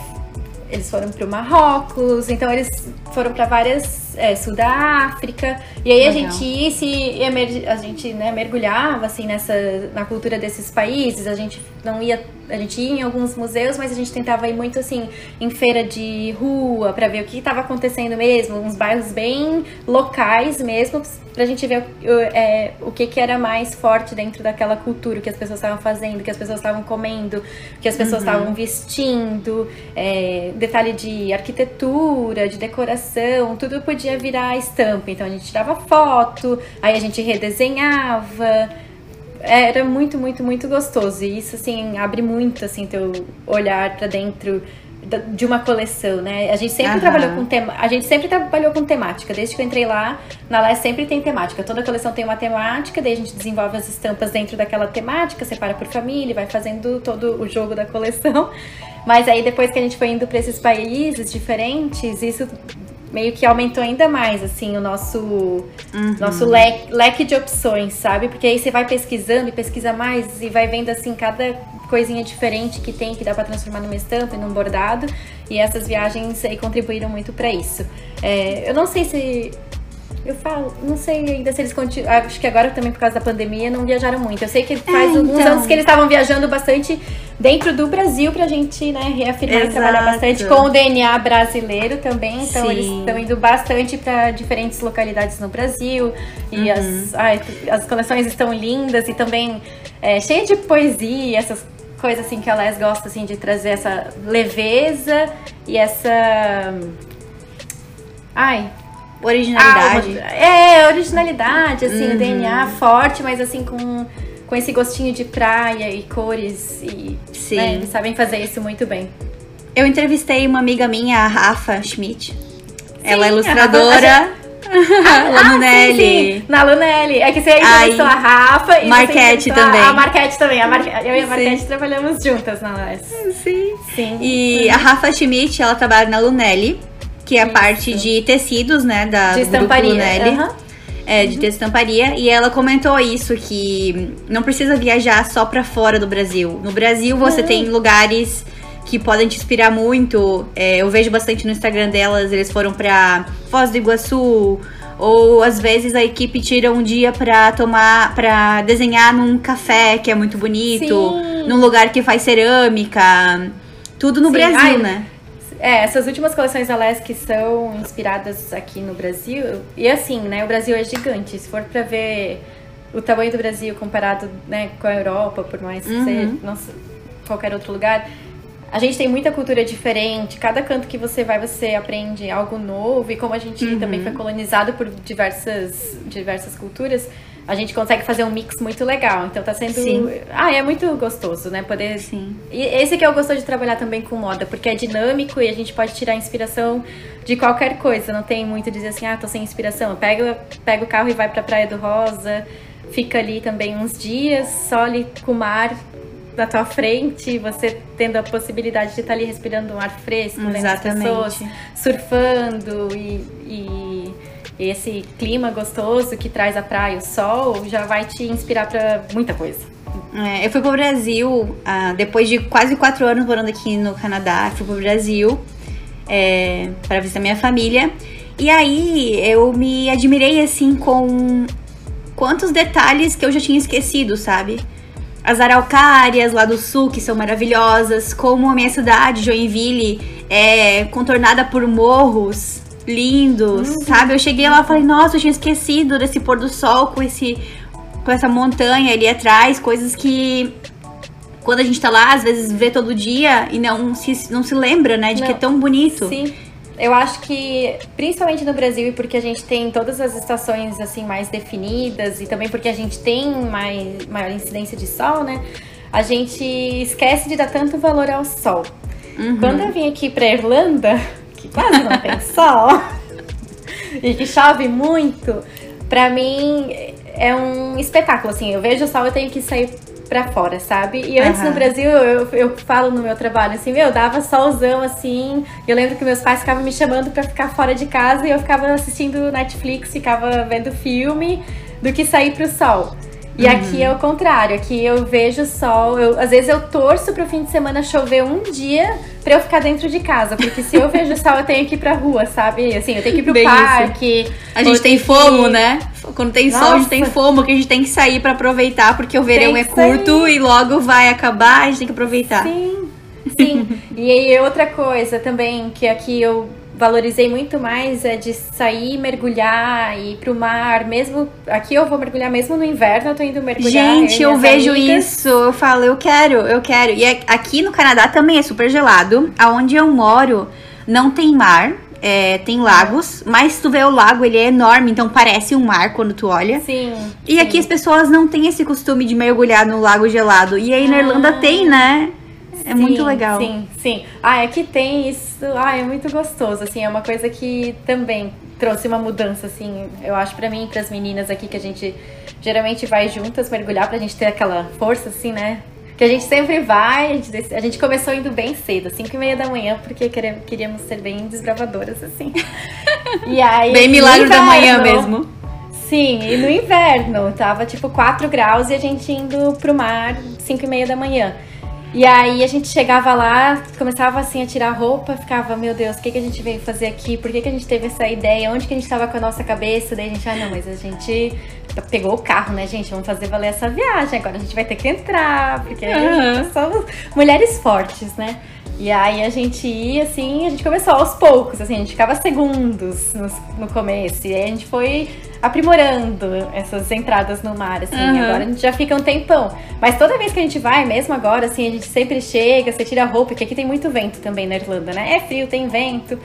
eles foram pro Marrocos, então eles foram para várias é, sul da África e aí a Legal. gente ia se a gente né, mergulhava assim nessa na cultura desses países. A gente não ia a gente ia em alguns museus mas a gente tentava ir muito assim em feira de rua para ver o que estava acontecendo mesmo. Uns bairros bem locais mesmo pra gente ver o, é, o que que era mais forte dentro daquela cultura o que as pessoas estavam fazendo o que as pessoas estavam comendo o que as pessoas estavam vestindo é, detalhe de arquitetura de decoração tudo podia virar estampa então a gente tirava foto aí a gente redesenhava era muito, muito, muito gostoso. E isso, assim, abre muito, assim, teu olhar pra dentro de uma coleção, né? A gente sempre Aham. trabalhou com tema, a gente sempre trabalhou com temática. Desde que eu entrei lá, na LES sempre tem temática. Toda coleção tem uma temática, daí a gente desenvolve as estampas dentro daquela temática, separa por família, vai fazendo todo o jogo da coleção. Mas aí depois que a gente foi indo pra esses países diferentes, isso meio que aumentou ainda mais, assim, o nosso nosso leque, leque de opções, sabe? Porque aí você vai pesquisando e pesquisa mais e vai vendo assim cada coisinha diferente que tem que dá pra transformar numa estampa e num bordado. E essas viagens aí contribuíram muito pra isso. É, eu não sei se eu falo, não sei ainda se eles continuam. Acho que agora também por causa da pandemia não viajaram muito. Eu sei que faz alguns então. anos que eles estavam viajando bastante dentro do Brasil pra gente, né, reafirmar e trabalhar Exato. bastante com o DNA brasileiro também. Então Sim. eles estão indo bastante pra diferentes localidades no Brasil. E Uhum. as, ai, as coleções estão lindas e também é, cheia de poesia, essas coisas assim que a Les gosta assim, de trazer essa leveza e essa. Ai, Originalidade. alma. É, originalidade, assim, Uhum. o DNA forte, mas assim, com, com esse gostinho de praia e cores. E Sim. né, eles sabem fazer isso muito bem. Eu entrevistei uma amiga minha, a Rafa Schmidt. Ela é ilustradora. lá no sim, Nelly. sim, na Lunelli. É que você entrevistou Aí, a Rafa e Marquete a- também. A Marquete também. A Marque- Eu e a Sim. Marquete trabalhamos juntas na. Sim. Sim. E a Rafa Schmidt, ela trabalha na Lunelli, que é a parte de tecidos, né, da De estamparia. Aham. É, de estamparia. E ela comentou isso, que não precisa viajar só pra fora do Brasil. No Brasil, você Não. tem lugares que podem te inspirar muito. É, eu vejo bastante no Instagram delas, eles foram pra Foz do Iguaçu, Ou às vezes a equipe tira um dia pra tomar, para desenhar num café que é muito bonito, Sim. num lugar que faz cerâmica. Tudo no Sim. Brasil, Ai, né? É, essas últimas coleções da Lesk são inspiradas aqui no Brasil. E assim, né, o Brasil é gigante. Se for pra ver o tamanho do Brasil comparado né, com a Europa, por mais que uhum. seja nossa, qualquer outro lugar, a gente tem muita cultura diferente. Cada canto que você vai, você aprende algo novo. E como a gente uhum. também foi colonizado por diversas, diversas culturas, a gente consegue fazer um mix muito legal. Então tá sendo. Sim. Ah, é muito gostoso, né? Poder. Sim. E esse que eu gosto de trabalhar também com moda, porque é dinâmico e a gente pode tirar inspiração de qualquer coisa. Não tem muito dizer assim, ah, tô sem inspiração. Pega, pega o carro e vai pra Praia do Rosa, fica ali também uns dias, só ali com o mar na tua frente, você tendo a possibilidade de estar ali respirando um ar fresco? Exatamente. pessoas, surfando e, e, esse clima gostoso que traz a praia, o sol, já vai te inspirar para muita coisa. É, eu fui pro Brasil ah, depois de quase quatro anos morando aqui no Canadá. Fui pro Brasil é, para visitar minha família. E aí eu me admirei assim com quantos detalhes que eu já tinha esquecido, sabe? as araucárias lá do sul, que são maravilhosas, como a minha cidade, Joinville, é contornada por morros lindos, uhum. sabe? Eu cheguei lá e falei, nossa, eu tinha esquecido desse pôr do sol com esse com essa montanha ali atrás, coisas que quando a gente tá lá, às vezes vê todo dia e não se, não se lembra, né, de não. que é tão bonito. Sim. Eu acho que, principalmente no Brasil, e porque a gente tem todas as estações assim mais definidas, e também porque a gente tem mais, maior incidência de sol, né? A gente esquece de dar tanto valor ao sol. Uhum. Quando eu vim aqui pra Irlanda, quase não tem sol, e que chove muito, pra mim é um espetáculo, assim. Eu vejo o sol, eu tenho que sair pra fora, sabe? E antes uhum. no Brasil, eu, eu falo no meu trabalho assim, meu, dava solzão assim. Eu lembro que meus pais ficavam me chamando pra ficar fora de casa e eu ficava assistindo Netflix, ficava vendo filme do que sair pro sol. E uhum. aqui é o contrário, aqui eu vejo o sol, eu, às vezes eu torço pro fim de semana chover um dia pra eu ficar dentro de casa, porque se eu vejo o sol eu tenho que ir pra rua, sabe? Assim, eu tenho que ir pro Bem parque. Isso. A gente tem fomo, né? Quando tem Nossa. sol, a gente tem fomo, que a gente tem que sair para aproveitar, porque o verão é curto sair. e logo vai acabar, a gente tem que aproveitar. Sim, sim. e aí outra coisa também, que aqui eu valorizei muito mais é de sair, mergulhar e ir pro mar, mesmo aqui eu vou mergulhar mesmo no inverno, eu tô indo mergulhar. Gente, eu vejo amigas. isso, eu falo, eu quero, eu quero. E é, aqui no Canadá também é super gelado. Aonde eu moro não tem mar, é, tem lagos, mas tu vê o lago, ele é enorme, então parece um mar quando tu olha. Sim. E sim. aqui as pessoas não têm esse costume de mergulhar no lago gelado. E aí na Irlanda ah. tem, né? É sim, muito legal. Sim, sim. Ah, aqui tem isso. Ah, é muito gostoso, assim, é uma coisa que também trouxe uma mudança, assim, eu acho para mim e pras meninas aqui que a gente geralmente vai juntas mergulhar pra gente ter aquela força, assim, né? Que a gente sempre vai, a gente, a gente começou indo bem cedo, 5 e meia da manhã, porque queríamos ser bem desbravadoras, assim. E aí. Bem milagre inverno, da manhã mesmo. Sim, e no inverno, tava tipo 4 graus e a gente indo pro mar 5 e meia da manhã. E aí a gente chegava lá, começava assim a tirar roupa, ficava, meu Deus, o que, que a gente veio fazer aqui? Por que, que a gente teve essa ideia? Onde que a gente tava com a nossa cabeça? Daí a gente, ah não, mas a gente pegou o carro, né, gente? Vamos fazer valer essa viagem. Agora a gente vai ter que entrar, porque uhum. somos mulheres fortes, né? E aí a gente ia, assim, a gente começou aos poucos, assim, a gente ficava segundos no, no começo. E aí a gente foi aprimorando essas entradas no mar, assim. Uhum. Agora a gente já fica um tempão. Mas toda vez que a gente vai, mesmo agora, assim, a gente sempre chega, você tira a roupa, porque aqui tem muito vento também na Irlanda, né? É frio, tem vento.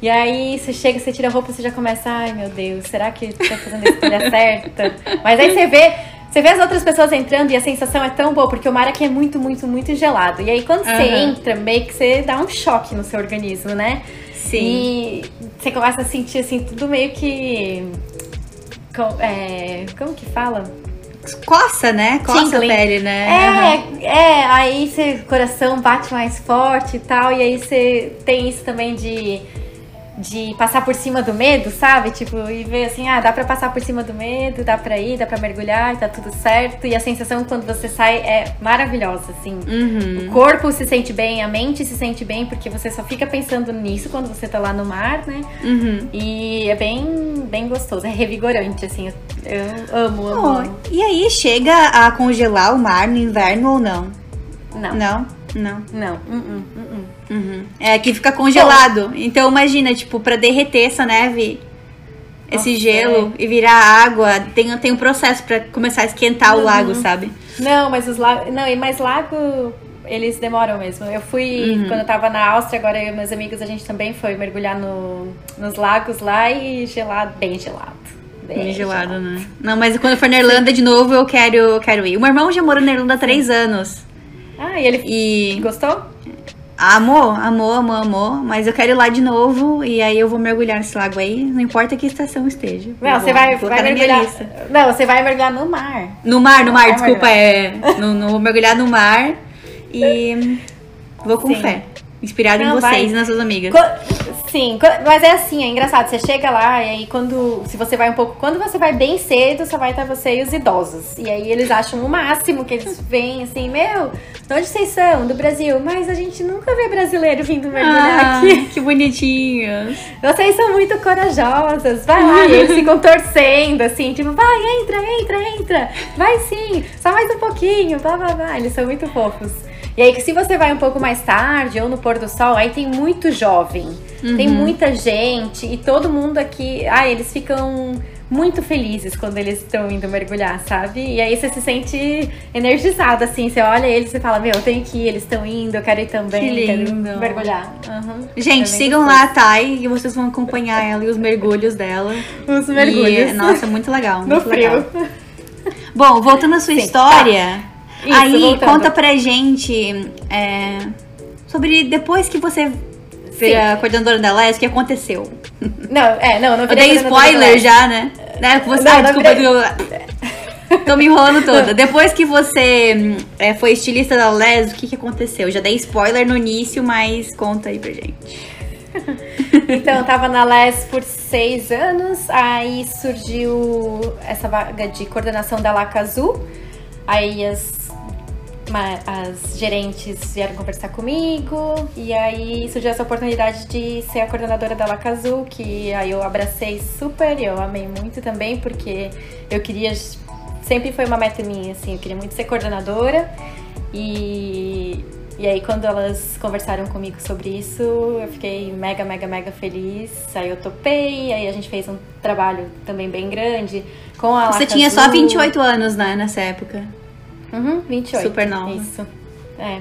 E aí você chega, você tira a roupa, você já começa, ai meu Deus, será que tá fazendo a escolha certa? Mas aí você vê você vê as outras pessoas entrando e a sensação é tão boa, porque o mar aqui é muito, muito, muito gelado. E aí quando uhum. você entra, meio que você dá um choque no seu organismo, né? Sim. E você começa a sentir assim, tudo meio que. É, como que fala? Coça, né? Coça Tingling. a pele, né? É, uhum. é, aí seu coração bate mais forte e tal, e aí você tem isso também de de passar por cima do medo, sabe? Tipo, e ver assim, ah, dá pra passar por cima do medo, dá pra ir, dá pra mergulhar, tá tudo certo. E a sensação quando você sai é maravilhosa, assim. Uhum. O corpo se sente bem, a mente se sente bem, porque você só fica pensando nisso quando você tá lá no mar, né? Uhum. E é bem, bem gostoso, é revigorante, assim. Eu amo, amo. Oh, amo. e aí, chega a congelar o mar no inverno ou não? Não, Não? Não. não. Uh -uh, uh Uhum. É que fica congelado. Então imagina, tipo, pra derreter essa neve, esse Nossa, gelo e virar água, tem, tem um processo pra começar a esquentar o Uhum. lago, sabe? Não, mas os lagos. Não, e mais lago. Eles demoram mesmo. Eu fui, Uhum. quando eu tava na Áustria, agora eu e meus amigos, a gente também foi mergulhar no, nos lagos lá e gelado, bem gelado. Bem gelado, né? Não, mas quando eu for na Irlanda de novo, eu quero, quero ir. O meu irmão já morou na Irlanda há três anos. Ah, e ele E gostou? Amou, amou, amou, amou. Mas eu quero ir lá de novo e aí eu vou mergulhar nesse lago aí, não importa que estação esteja. Não, você vai, vai mergulhar. Não, você vai mergulhar no mar. No mar, no mar, Vai desculpa, mergulhar. é. No, no, vou mergulhar no mar e vou com Sim. fé. Inspirado em Não, vocês vai. e nas suas amigas. Co- Sim, mas é assim, é engraçado. Você chega lá e aí quando. Se você vai um pouco. Quando você vai bem cedo, só vai estar você e os idosos. E aí eles acham o máximo que eles vêm assim, meu, de onde vocês são? Do Brasil. Mas a gente nunca vê brasileiro vindo mergulhar Ah, aqui. que bonitinhos. Vocês são muito corajosas. Vai lá. E eles ficam torcendo, assim, tipo, vai, entra, entra, entra. Vai sim, só mais um pouquinho. Blá, blá, blá. Eles são muito fofos. E aí, que se você vai um pouco mais tarde ou no pôr do sol, aí tem muito jovem. Tem muita gente e todo mundo aqui. Ah, eles ficam muito felizes quando eles estão indo mergulhar, sabe? E aí você se sente energizado, assim. Você olha eles e fala: Meu, eu tenho que ir, eles estão indo, eu quero ir também. Que lindo. mergulhar. Uhum. Gente, sigam gostoso. lá a Thay e vocês vão acompanhar ela e os mergulhos dela. Os mergulhos. E, nossa, muito legal. no Muito frio. legal. Bom, voltando à sua Sim, história, Isso, aí voltando. conta pra gente é, sobre depois que você vira coordenadora da LES, o que aconteceu? Não, é, não, não Eu dei spoiler já, né? né? Você, Não, ai, não desculpa, virei. tô me enrolando toda. Depois que você é, foi estilista da Les, o que, que aconteceu? Eu já dei spoiler no início, mas conta aí pra gente. Então, eu tava na LES por seis anos, aí surgiu essa vaga de coordenação da Laca Azul. Aí as, as gerentes vieram conversar comigo, e aí surgiu essa oportunidade de ser a coordenadora da Laca Azul, que aí eu abracei super, e eu amei muito também, porque eu queria. Sempre foi uma meta minha, assim, eu queria muito ser coordenadora. E, e aí, quando elas conversaram comigo sobre isso, eu fiquei mega, mega, mega feliz. Aí eu topei, aí a gente fez um trabalho também bem grande com a Você Laca tinha só Azul. 28 anos, né, nessa época. Uhum, 28. Super nova. Isso. É.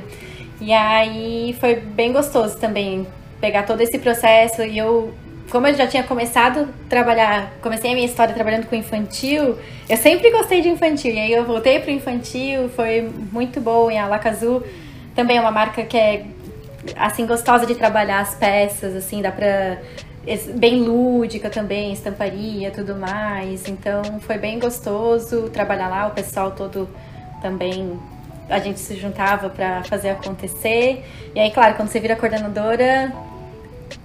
E aí foi bem gostoso também pegar todo esse processo e eu. Como eu já tinha começado a trabalhar, comecei a minha história trabalhando com infantil, eu sempre gostei de infantil. E aí eu voltei pro infantil, foi muito bom. E a Laca Azul também é uma marca que é assim gostosa de trabalhar as peças, assim, dá pra es- bem lúdica também, estamparia, tudo mais. Então foi bem gostoso trabalhar lá, o pessoal todo também a gente se juntava pra fazer acontecer. E aí, claro, quando você vira coordenadora,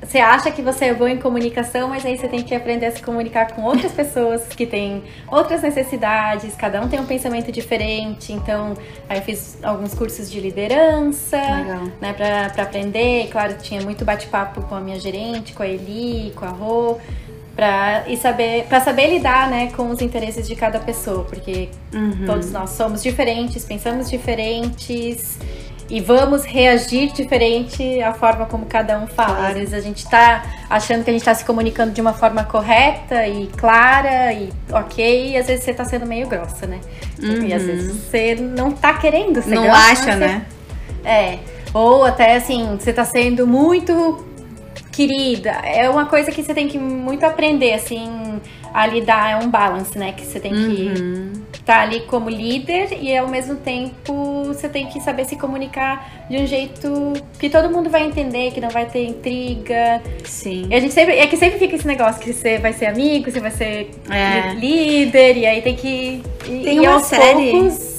você acha que você é boa em comunicação, mas aí você tem que aprender a se comunicar com outras pessoas que têm outras necessidades, cada um tem um pensamento diferente. Então, aí eu fiz alguns cursos de liderança, Legal. né, pra, pra aprender. E, claro, tinha muito bate-papo com a minha gerente, com a Eli, com a Rô, pra, e saber, pra saber lidar, né, com os interesses de cada pessoa, porque Uhum. Todos nós somos diferentes, pensamos diferentes e vamos reagir diferente à forma como cada um fala. Claro. Às vezes a gente tá achando que a gente tá se comunicando de uma forma correta e clara e ok, e às vezes você tá sendo meio grossa, né? E às vezes você não tá querendo ser Não grossa, acha, mas você- né? é. Ou até assim, você tá sendo muito querida. É uma coisa que você tem que muito aprender, assim, a lidar. É um balance, né? Que você tem que Uhum. estar ali como líder e ao mesmo tempo você tem que saber se comunicar de um jeito que todo mundo vai entender, que não vai ter intriga. Sim. E a gente sempre. É que sempre fica esse negócio que você vai ser amigo, você vai ser É. líder, e aí tem que. E, Tem e uma série- poucos.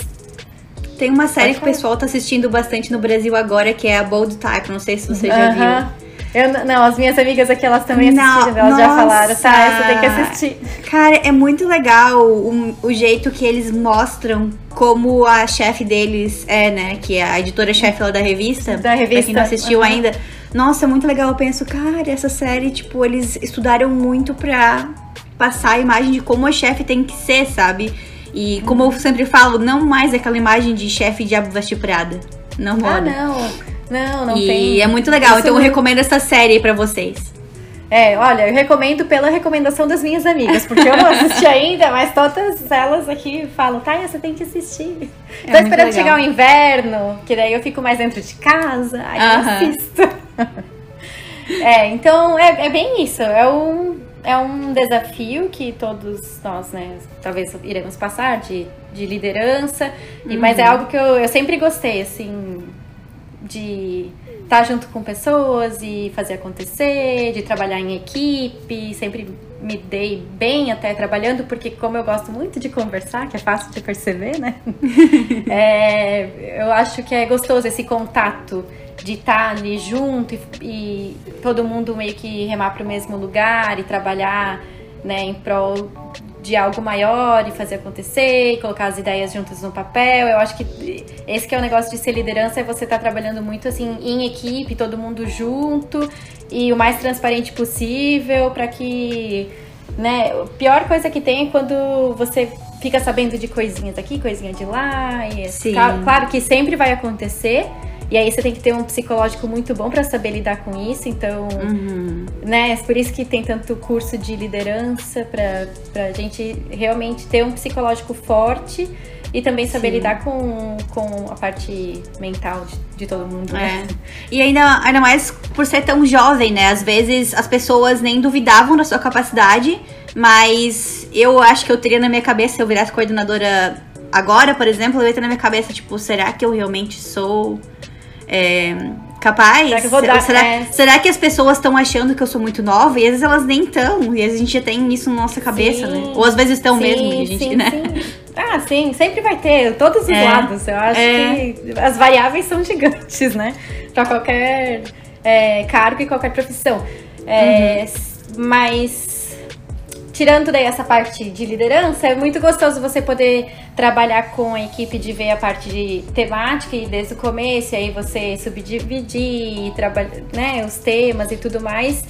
Tem uma série que o pessoal tá assistindo bastante no Brasil agora, que é a Bold Type. Não sei se você já viu. Eu, não, as minhas amigas aqui, elas também assistiram, elas nossa. já falaram, tá? Você tem que assistir. Cara, é muito legal o, o jeito que eles mostram como a chefe deles é, né? Que é a editora-chefe lá da revista. Da revista. Pra quem não assistiu uhum. ainda. Nossa, é muito legal. Eu penso, cara, essa série, tipo, eles estudaram muito pra passar a imagem de como a chefe tem que ser, sabe? E como eu sempre falo, não mais aquela imagem de chefe de veste Prada. Não rola. Ah, não. Não, não e tem. E é muito legal, Isso então eu recomendo essa série para vocês. É, olha, eu recomendo pela recomendação das minhas amigas, porque eu não assisti ainda, mas todas elas aqui falam, tá, você tem que assistir. É Tô esperando legal. chegar o inverno, que daí eu fico mais dentro de casa, aí uh -huh. eu assisto. é, então é, é bem isso. É um, é um desafio que todos nós, né, talvez iremos passar de, de liderança, uhum. mas é algo que eu, eu sempre gostei, assim, de estar tá junto com pessoas e fazer acontecer, de trabalhar em equipe, sempre me dei bem até trabalhando, porque como eu gosto muito de conversar, que é fácil de perceber, né? é, eu acho que é gostoso esse contato de estar tá ali junto e, e todo mundo meio que remar para o mesmo lugar e trabalhar né, em prol de algo maior e fazer acontecer, e colocar as ideias juntas no papel. Eu acho que esse que é o negócio de ser liderança, é você estar tá trabalhando muito assim em equipe, todo mundo junto e o mais transparente possível para que, né, a pior coisa que tem é quando você fica sabendo de coisinhas aqui, coisinha de lá, e Sim. claro que sempre vai acontecer, e aí você tem que ter um psicológico muito bom para saber lidar com isso. Então, uhum. né? É por isso que tem tanto curso de liderança para a gente realmente ter um psicológico forte e também saber Sim. lidar com, com a parte mental de, de todo mundo. Né? É. E ainda, ainda mais por ser tão jovem, né? Às vezes as pessoas nem duvidavam da sua capacidade, mas eu acho que eu teria na minha cabeça, se eu virasse coordenadora agora, por exemplo, eu ia ter na minha cabeça, tipo, será que eu realmente sou é, capaz? Será que, dar, será, é... será que as pessoas estão achando que eu sou muito nova? E às vezes elas nem estão. E às vezes a gente já tem isso na nossa cabeça, sim, né? Ou às vezes estão mesmo, a gente, sim, né? Sim. Ah, sim, sempre vai ter, todos os é, lados. Eu acho é. que as variáveis são gigantes, né? Para qualquer é, cargo e qualquer profissão. É, uhum. Mas tirando daí essa parte de liderança, é muito gostoso você poder trabalhar com a equipe de ver a parte de temática e desde o começo, e aí você subdividir, trabalhar, né, os temas e tudo mais.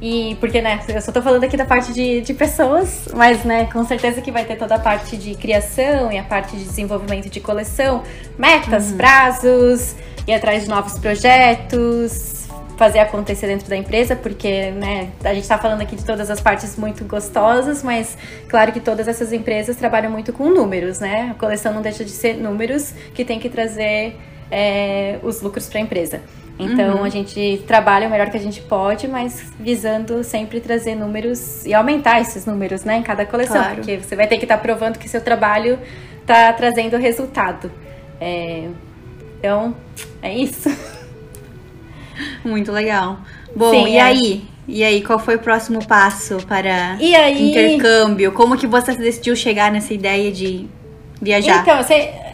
E porque, né, eu só tô falando aqui da parte de, de pessoas, mas, né, com certeza que vai ter toda a parte de criação e a parte de desenvolvimento de coleção, metas, uhum. prazos, ir atrás de novos projetos, fazer acontecer dentro da empresa, porque né, a gente está falando aqui de todas as partes muito gostosas, mas claro que todas essas empresas trabalham muito com números, né? A coleção não deixa de ser números que tem que trazer é, os lucros para a empresa. Então uhum. a gente trabalha o melhor que a gente pode, mas visando sempre trazer números e aumentar esses números, né, em cada coleção, claro. porque você vai ter que estar tá provando que seu trabalho está trazendo resultado. É, então é isso. Muito legal. Bom, Sim, e é. aí? E aí, qual foi o próximo passo para aí... intercâmbio? Como que você decidiu chegar nessa ideia de viajar? Então,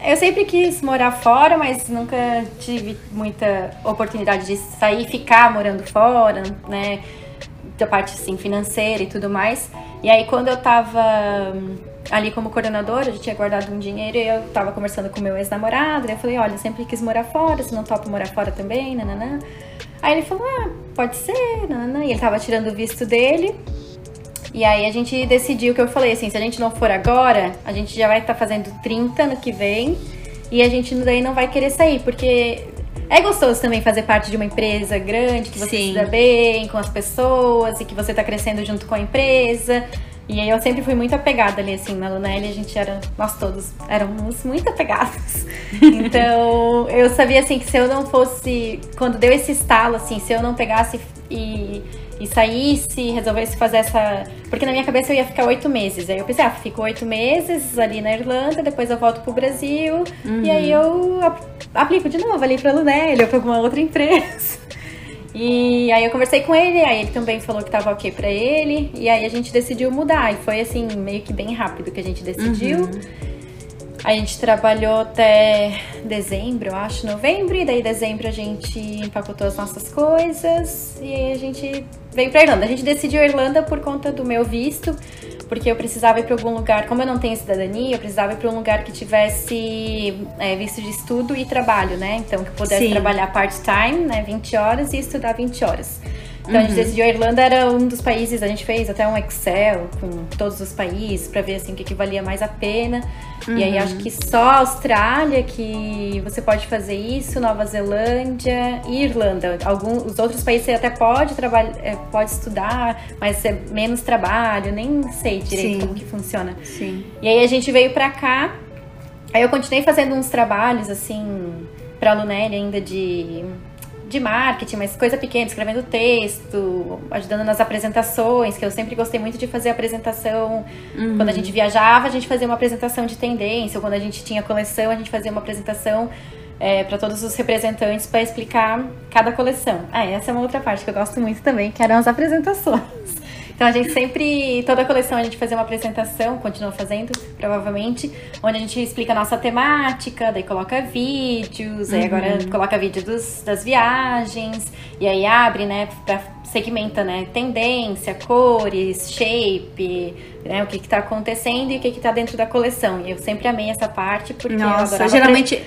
eu sempre quis morar fora, mas nunca tive muita oportunidade de sair e ficar morando fora, né? Da parte, assim, financeira e tudo mais. E aí, quando eu tava ali como coordenadora, eu tinha guardado um dinheiro e eu tava conversando com meu ex-namorado. E eu falei, olha, eu sempre quis morar fora, se não topa morar fora também, nananã. Aí ele falou, ah, pode ser, nananã. E ele tava tirando o visto dele. E aí a gente decidiu que eu falei assim, se a gente não for agora, a gente já vai estar tá fazendo 30 no que vem. E a gente daí não vai querer sair, porque é gostoso também fazer parte de uma empresa grande, que você Sim. se dá bem com as pessoas e que você tá crescendo junto com a empresa. E aí eu sempre fui muito apegada ali, assim, na Lunelli, a gente era, nós todos éramos muito apegados. Então, eu sabia, assim, que se eu não fosse, quando deu esse estalo, assim, se eu não pegasse e, e saísse, resolvesse fazer essa... Porque na minha cabeça eu ia ficar oito meses. Aí eu pensei, ah, fico oito meses ali na Irlanda, depois eu volto pro Brasil, uhum. e aí eu aplico de novo ali pra Lunelli ou pra alguma outra empresa. E aí eu conversei com ele, aí ele também falou que tava ok pra ele, e aí a gente decidiu mudar. E foi assim, meio que bem rápido que a gente decidiu. Uhum. A gente trabalhou até dezembro, eu acho, novembro, e daí dezembro a gente empacotou as nossas coisas e aí a gente veio pra Irlanda. A gente decidiu Irlanda por conta do meu visto, porque eu precisava ir para algum lugar, como eu não tenho cidadania, eu precisava ir para um lugar que tivesse é, visto de estudo e trabalho, né? Então que pudesse Sim. trabalhar part-time, né, 20 horas e estudar 20 horas. Então uhum. a gente uhum. decidiu a Irlanda era um dos países, a gente fez até um Excel com todos os países para ver assim o que, que valia mais a pena. Uhum. E aí acho que só a Austrália que você pode fazer isso, Nova Zelândia e Irlanda. Alguns os outros países você até pode trabalhar, é, pode estudar, mas é menos trabalho, nem sei direito Sim. como que funciona. Sim. E aí a gente veio para cá. Aí eu continuei fazendo uns trabalhos assim para a Lunelli ainda de de marketing, mas coisa pequena, escrevendo texto, ajudando nas apresentações, que eu sempre gostei muito de fazer apresentação. Uhum. Quando a gente viajava, a gente fazia uma apresentação de tendência, ou quando a gente tinha coleção, a gente fazia uma apresentação é, para todos os representantes para explicar cada coleção. Ah, essa é uma outra parte que eu gosto muito também, que eram as apresentações. Então a gente sempre, toda a coleção a gente fazia uma apresentação, continua fazendo, provavelmente, onde a gente explica a nossa temática, daí coloca vídeos, uhum. aí agora uhum. coloca vídeo dos, das viagens, e aí abre, né, pra, segmenta, né, tendência, cores, shape, né, o que que tá acontecendo e o que que tá dentro da coleção. E eu sempre amei essa parte, porque Nossa, eu geralmente...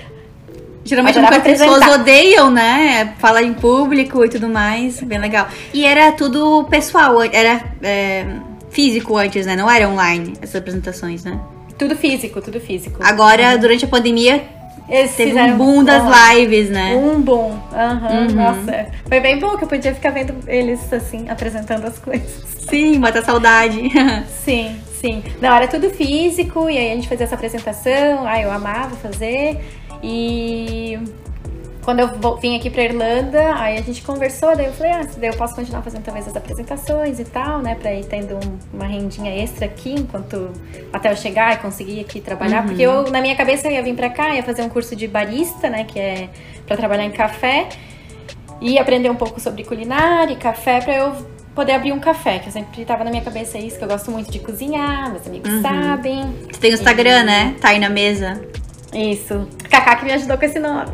Geralmente as pessoas odeiam, né? Falar em público e tudo mais. Bem legal. E era tudo pessoal, era é, físico antes, né? Não era online essas apresentações, né? Tudo físico, tudo físico. Agora, uhum. durante a pandemia, eles teve um boom das lives, né? Um boom. Uhum, uhum. Nossa. Foi bem bom que eu podia ficar vendo eles, assim, apresentando as coisas. Sim, mata saudade. sim, sim. Não, era tudo físico, e aí a gente fazia essa apresentação. Ah, eu amava fazer. E quando eu vim aqui pra Irlanda, aí a gente conversou, daí eu falei, ah, daí eu posso continuar fazendo talvez as apresentações e tal, né? Pra ir tendo um, uma rendinha extra aqui, enquanto até eu chegar e conseguir aqui trabalhar. Uhum. Porque eu, na minha cabeça, eu ia vir pra cá, ia fazer um curso de barista, né? Que é pra trabalhar em café. E aprender um pouco sobre culinária e café pra eu poder abrir um café, que eu sempre tava na minha cabeça isso, que eu gosto muito de cozinhar, meus amigos uhum. sabem. Você tem o Instagram, e... né? Tá aí na mesa. Isso. Kaká que me ajudou com esse nome.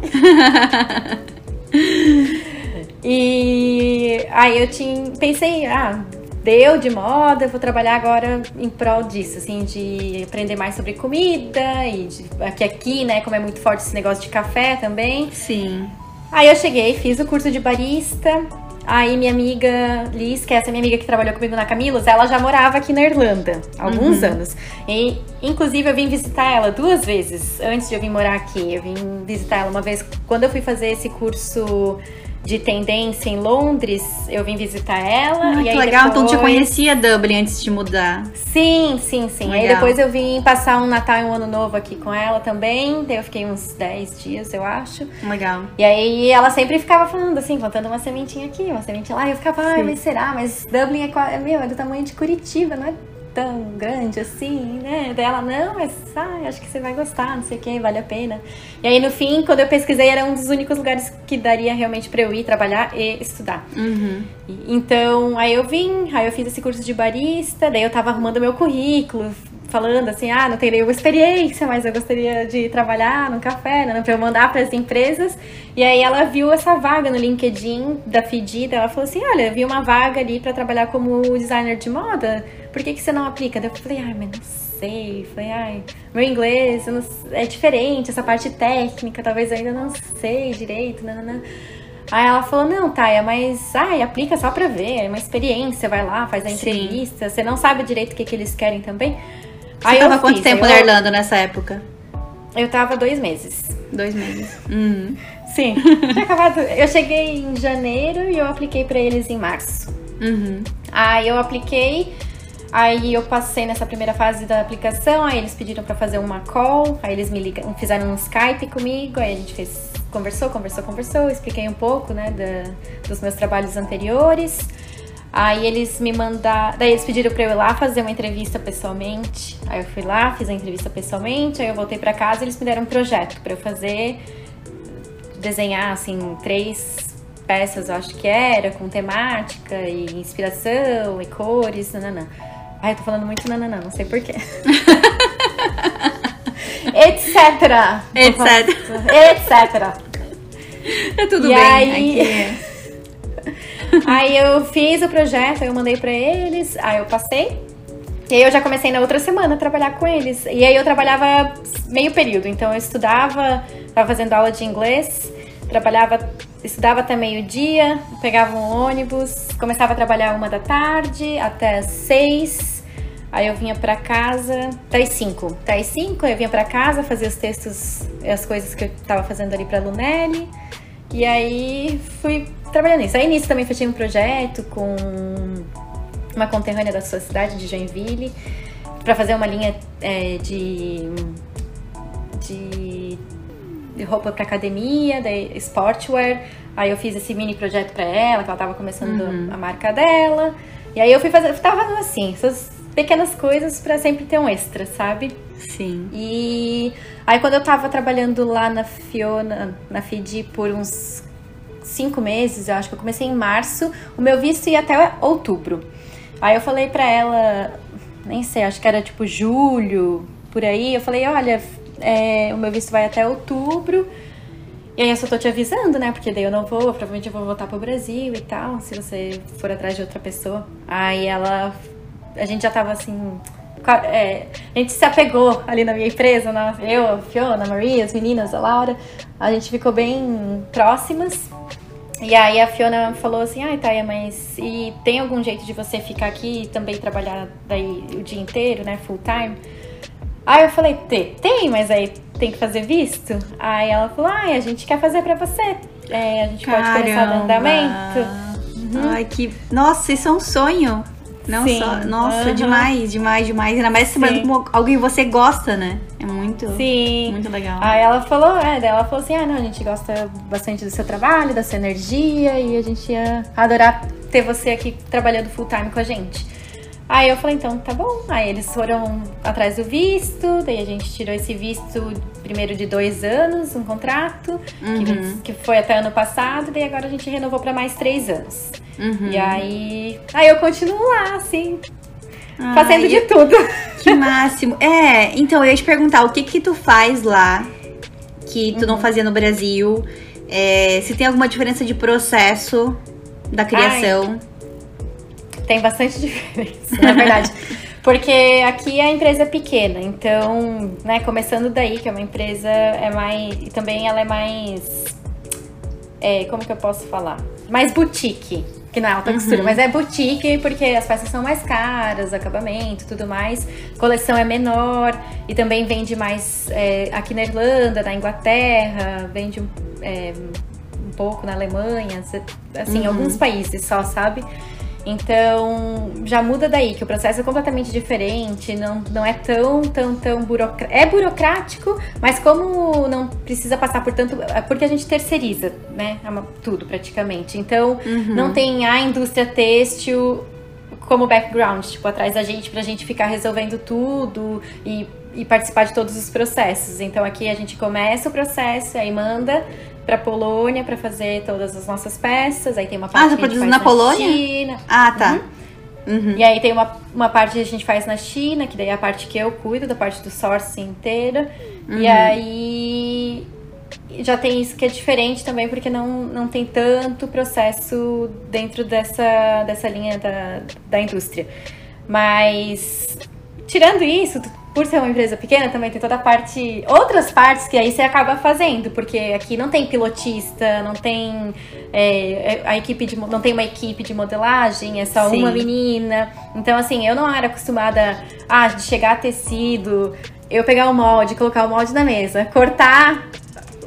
e aí eu tinha, pensei, ah, deu de moda, eu vou trabalhar agora em prol disso, assim, de aprender mais sobre comida e de, aqui, aqui, né, como é muito forte esse negócio de café também. Sim. Aí eu cheguei, fiz o curso de barista, Aí minha amiga Liz, que é essa minha amiga que trabalhou comigo na Camilos, ela já morava aqui na Irlanda há alguns uhum. anos. E inclusive eu vim visitar ela duas vezes antes de eu vir morar aqui. Eu vim visitar ela uma vez quando eu fui fazer esse curso de tendência em Londres, eu vim visitar ela. Ah, e aí legal, depois... então te conhecia Dublin antes de mudar. Sim, sim, sim. Legal. Aí depois eu vim passar um Natal e um Ano Novo aqui com ela também. Daí eu fiquei uns 10 dias, eu acho. Legal. E aí ela sempre ficava falando assim, contando uma sementinha aqui, uma sementinha lá. E eu ficava, ai, mas será? Mas Dublin é, meu, é do tamanho de Curitiba, não é tão grande assim, né? Daí ela, não, mas ai, acho que você vai gostar, não sei o que, vale a pena. E aí no fim, quando eu pesquisei, era um dos únicos lugares que daria realmente pra eu ir trabalhar e estudar. Uhum. Então, aí eu vim, aí eu fiz esse curso de barista, daí eu tava arrumando meu currículo, falando assim, ah, não tenho nenhuma experiência, mas eu gostaria de trabalhar num café, né, para eu mandar para as empresas. E aí ela viu essa vaga no LinkedIn da Fedida, ela falou assim, olha, vi uma vaga ali para trabalhar como designer de moda, por que, que você não aplica? Daí eu falei, ai, mas não sei. Falei, ai, meu inglês não... é diferente, essa parte técnica, talvez eu ainda não sei direito, não, não, não. Aí ela falou, não, Taia, mas ai, aplica só pra ver, é uma experiência, vai lá, faz a entrevista, Sim. você não sabe direito o que, que eles querem também. Você aí tava quanto fiz, tempo eu... na Irlanda nessa época? Eu tava dois meses. Dois meses. Uhum. Sim. Acabado. Eu cheguei em janeiro e eu apliquei para eles em março. Uhum. Aí eu apliquei. Aí eu passei nessa primeira fase da aplicação, aí eles pediram para fazer uma call, aí eles me ligam, fizeram um Skype comigo, aí a gente fez, conversou, conversou, conversou, expliquei um pouco, né, da, dos meus trabalhos anteriores. Aí eles me mandaram. Daí eles pediram pra eu ir lá fazer uma entrevista pessoalmente. Aí eu fui lá, fiz a entrevista pessoalmente. Aí eu voltei pra casa e eles me deram um projeto pra eu fazer. Desenhar, assim, três peças, eu acho que era, com temática e inspiração e cores, nananã. Ai, eu tô falando muito nananã, não sei porquê. etc, etc. Etc. É tudo E bem. aí- aqui. Aí eu fiz o projeto, eu mandei pra eles, aí eu passei. E aí eu já comecei na outra semana a trabalhar com eles. E aí eu trabalhava meio período, então eu estudava, estava fazendo aula de inglês, trabalhava, estudava até meio-dia, pegava um ônibus, começava a trabalhar uma da tarde até seis. Aí eu vinha pra casa, até cinco. Até as cinco eu vinha pra casa, fazia os textos, as coisas que eu tava fazendo ali pra Lunelli. E aí fui trabalhando nisso. Aí nisso também fechei um projeto com uma conterrânea da sua cidade, de Joinville, para fazer uma linha é, de, de, de roupa para academia, de sportwear. Aí eu fiz esse mini projeto para ela, que ela tava começando a marca dela. E aí eu fui fazer, tava fazendo assim, essas pequenas coisas para sempre ter um extra, sabe? Sim. E aí quando eu tava trabalhando lá na Fiona, na Fidi por uns cinco meses, eu acho que eu comecei em março, o meu visto ia até outubro. Aí eu falei pra ela, nem sei, acho que era tipo julho, por aí, eu falei, olha, é, o meu visto vai até outubro. E aí eu só tô te avisando, né? Porque daí eu não vou, provavelmente eu vou voltar pro Brasil e tal, se você for atrás de outra pessoa. Aí ela. A gente já tava assim. é, a gente se apegou ali na minha empresa, né? eu, a Fiona, a Maria, as meninas, a Laura. A gente ficou bem próximas. E aí a Fiona falou assim, ai Taia, mas e tem algum jeito de você ficar aqui e também trabalhar daí o dia inteiro, né? Full time? Aí eu falei, "Te- tem, mas aí tem que fazer visto? Aí ela falou, ai, a gente quer fazer pra você. É, a gente pode começar no andamento. Ai, que. Nossa, isso é um sonho. Não Sim, só. Nossa, aham. demais, demais, demais. Ainda mais trabalhando com alguém que você gosta, né? É muito. Sim. Muito legal. Aí ela falou, é, ela falou assim, ah, não, a gente gosta bastante do seu trabalho, da sua energia e a gente ia adorar ter você aqui trabalhando full time com a gente. Aí eu falei, então tá bom. Aí eles foram atrás do visto, daí a gente tirou esse visto primeiro de dois anos, um contrato, Uhum. que, que foi até ano passado, daí agora a gente renovou pra mais três anos. Uhum. E aí, aí eu continuo lá, assim, Ai, fazendo de tudo. Que máximo. É, então eu ia te perguntar, o que que tu faz lá que tu Uhum. não fazia no Brasil? É, se tem alguma diferença de processo da criação? Tem bastante diferença, na verdade. Porque aqui a empresa é pequena, então, né, começando daí, que é uma empresa é mais. E também ela é mais. É, como que eu posso falar? Mais boutique. Que não é alta costura, mas é boutique porque as peças são mais caras, acabamento tudo mais. Coleção é menor e também vende mais é, aqui na Irlanda, na Inglaterra, vende um, é, um pouco na Alemanha, assim, Uhum. alguns países só, sabe? Então, já muda daí, que o processo é completamente diferente, não, não é tão, tão, tão burocrático. É burocrático, mas como não precisa passar por tanto. é Porque a gente terceiriza, né? Tudo praticamente. Então, não tem a indústria têxtil como background, tipo, atrás da gente, pra gente ficar resolvendo tudo e, e participar de todos os processos. Então, aqui a gente começa o processo, aí manda pra Polônia pra fazer todas as nossas peças. Aí tem uma parte tá que a gente faz na Polônia? China. Ah, tá. Uhum. E aí tem uma, uma parte que a gente faz na China, que daí é a parte que eu cuido, da parte do sourcing inteira. Uhum. E aí já tem isso que é diferente também, porque não, não tem tanto processo dentro dessa, dessa linha da, da indústria. Mas tirando isso, por ser uma empresa pequena, também tem toda a parte. Outras partes que aí você acaba fazendo, porque aqui não tem pilotista, não tem é, a equipe de, não tem uma equipe de modelagem, é só Sim. uma menina. Então, assim, eu não era acostumada a de chegar a tecido, eu pegar o molde, colocar o molde na mesa, cortar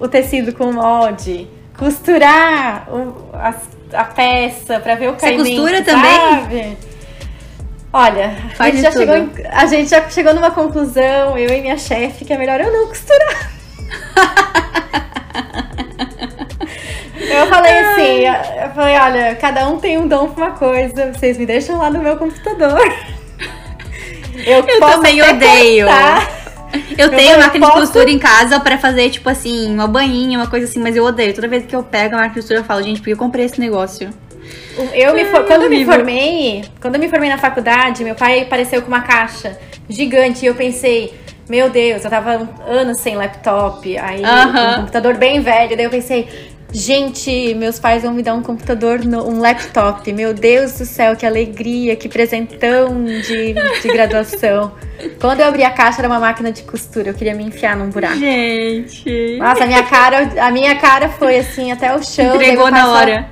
o tecido com o molde, costurar o- as- a, peça pra ver o Você caimento, costura também? sabe? Olha, a gente, já tudo. chegou em- a gente já chegou numa conclusão, eu e minha chefe, que é melhor eu não costurar. Eu falei assim, eu falei, olha, cada um tem um dom pra uma coisa, vocês me deixam lá no meu computador. Eu, Eu também odeio. cortar. Eu tenho Eu máquina posso- de costura em casa pra fazer, tipo assim, uma banhinha, uma coisa assim, mas eu odeio. Toda vez que eu pego a máquina de costura, eu falo, gente, por que eu comprei esse negócio? Eu me for- quando eu me formei, quando eu me formei na faculdade, meu pai apareceu com uma caixa gigante e eu pensei, Meu Deus, eu tava anos sem laptop, aí Aham. um computador bem velho, daí eu pensei, gente, meus pais vão me dar um computador, um laptop. Meu Deus do céu, que alegria, que presentão de, de graduação. Quando eu abri a caixa era uma máquina de costura, eu queria me enfiar num buraco. Gente. Nossa, a minha cara, a minha cara foi assim até o chão. Entregou na hora.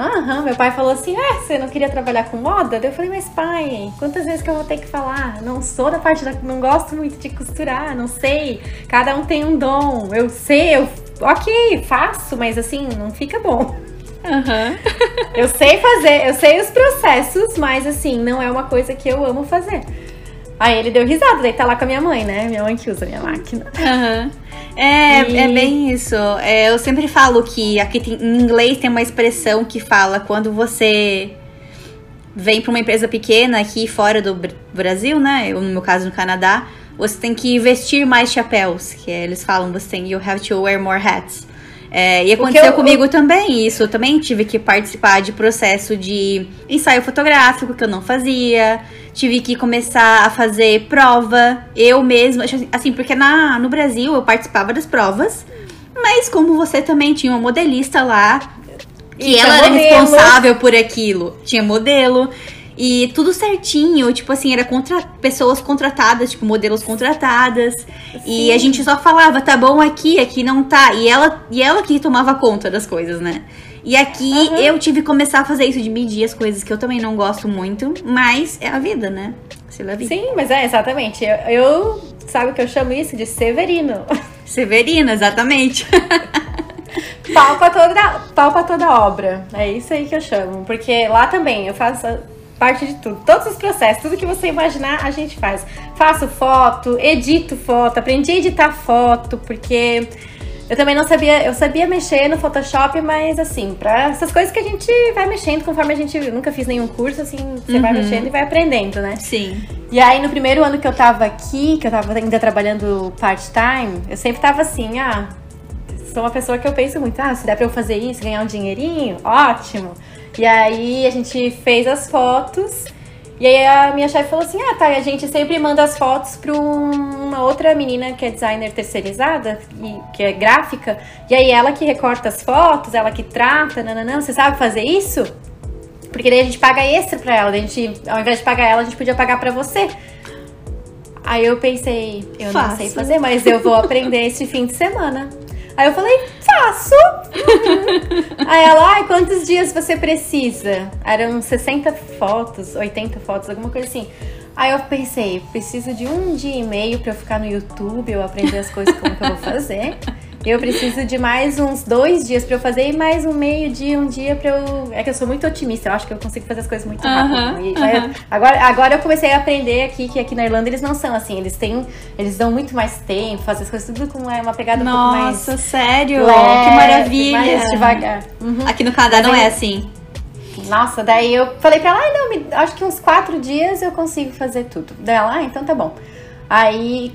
Aham, meu pai falou assim: Ah, você não queria trabalhar com moda? Daí eu falei, mas pai, quantas vezes que eu vou ter que falar? Não sou da parte da. Não gosto muito de costurar, não sei. Cada um tem um dom. Eu sei, eu. Ok, faço, mas assim, não fica bom. Aham. Eu sei fazer, eu sei os processos, mas assim, não é uma coisa que eu amo fazer. Aí ele deu risada, daí tá lá com a minha mãe, né? Minha mãe que usa a minha máquina. Aham. É, E- é bem isso. É, eu sempre falo que aqui tem- em inglês tem uma expressão que fala quando você vem para uma empresa pequena aqui fora do Br- Brasil, né? Eu, no meu caso no Canadá, você tem que vestir mais chapéus, que é, eles falam, você tem you have to wear more hats. É, e aconteceu eu- comigo também isso. Eu também tive que participar de processo de ensaio fotográfico que eu não fazia. Tive que começar a fazer prova eu mesma. Assim, porque na, no Brasil eu participava das provas. Mas como você também tinha uma modelista lá, que E ela era modelo. responsável por aquilo. Tinha modelo. E tudo certinho, tipo assim, era contra pessoas contratadas, tipo, modelos contratadas. E a gente só falava, tá bom aqui, aqui não tá. E ela, e ela que tomava conta das coisas, né? E aqui Aham. eu tive que começar a fazer isso de medir as coisas que eu também não gosto muito, mas é a vida, né? Se la. Sim, mas é, exatamente. Eu, eu sabe que eu chamo isso de Severino. Severina, exatamente. pau pra toda, pau pra toda obra. É isso aí que eu chamo. Porque lá também eu faço parte de tudo. Todos os processos, tudo que você imaginar, a gente faz. Faço foto, edito foto, aprendi a editar foto, porque eu também não sabia, eu sabia mexer no Photoshop, mas assim, pra essas coisas que a gente vai mexendo conforme a gente. Eu nunca fiz nenhum curso, assim, você vai Uhum. mexendo e vai aprendendo, né? Sim. E aí, no primeiro ano que eu tava aqui, que eu tava ainda trabalhando part-time, eu sempre tava assim, ah, sou uma pessoa que eu penso muito, ah, se der pra eu fazer isso, ganhar um dinheirinho, ótimo. E aí, a gente fez as fotos, e aí a minha chefe falou assim, ah, tá, a gente sempre manda as fotos pra um- uma outra menina que é designer terceirizada, e, que é gráfica, e aí ela que recorta as fotos, ela que trata, nananã, você sabe fazer isso? Porque daí a gente paga extra pra ela. A gente, ao invés de pagar ela, a gente podia pagar pra você. Aí eu pensei, eu não Faço. sei fazer, mas eu vou aprender esse fim de semana. Aí eu falei, faço! Aí ela, ai, quantos dias você precisa? Eram 60 fotos, 80 fotos, alguma coisa assim. Aí eu pensei, preciso de um dia e meio pra eu ficar no YouTube, eu aprender as coisas como que eu vou fazer. Eu preciso de mais uns dois dias pra eu fazer e mais um meio dia, um dia pra eu. É que eu sou muito otimista, eu acho que eu consigo fazer as coisas muito rápido. Aham, E aí, aham. agora, agora eu comecei a aprender aqui que aqui na Irlanda eles não são assim, eles têm. Eles dão muito mais tempo, fazem as coisas tudo com uma pegada um pouco mais. Nossa, sério? leve, que maravilha. Mais devagar. Uhum. Aqui no Canadá Mas não aí- é assim. Nossa, daí eu falei pra ela, ai não, me- acho que uns quatro dias eu consigo fazer tudo. Daí ela, ah, então tá bom. Aí,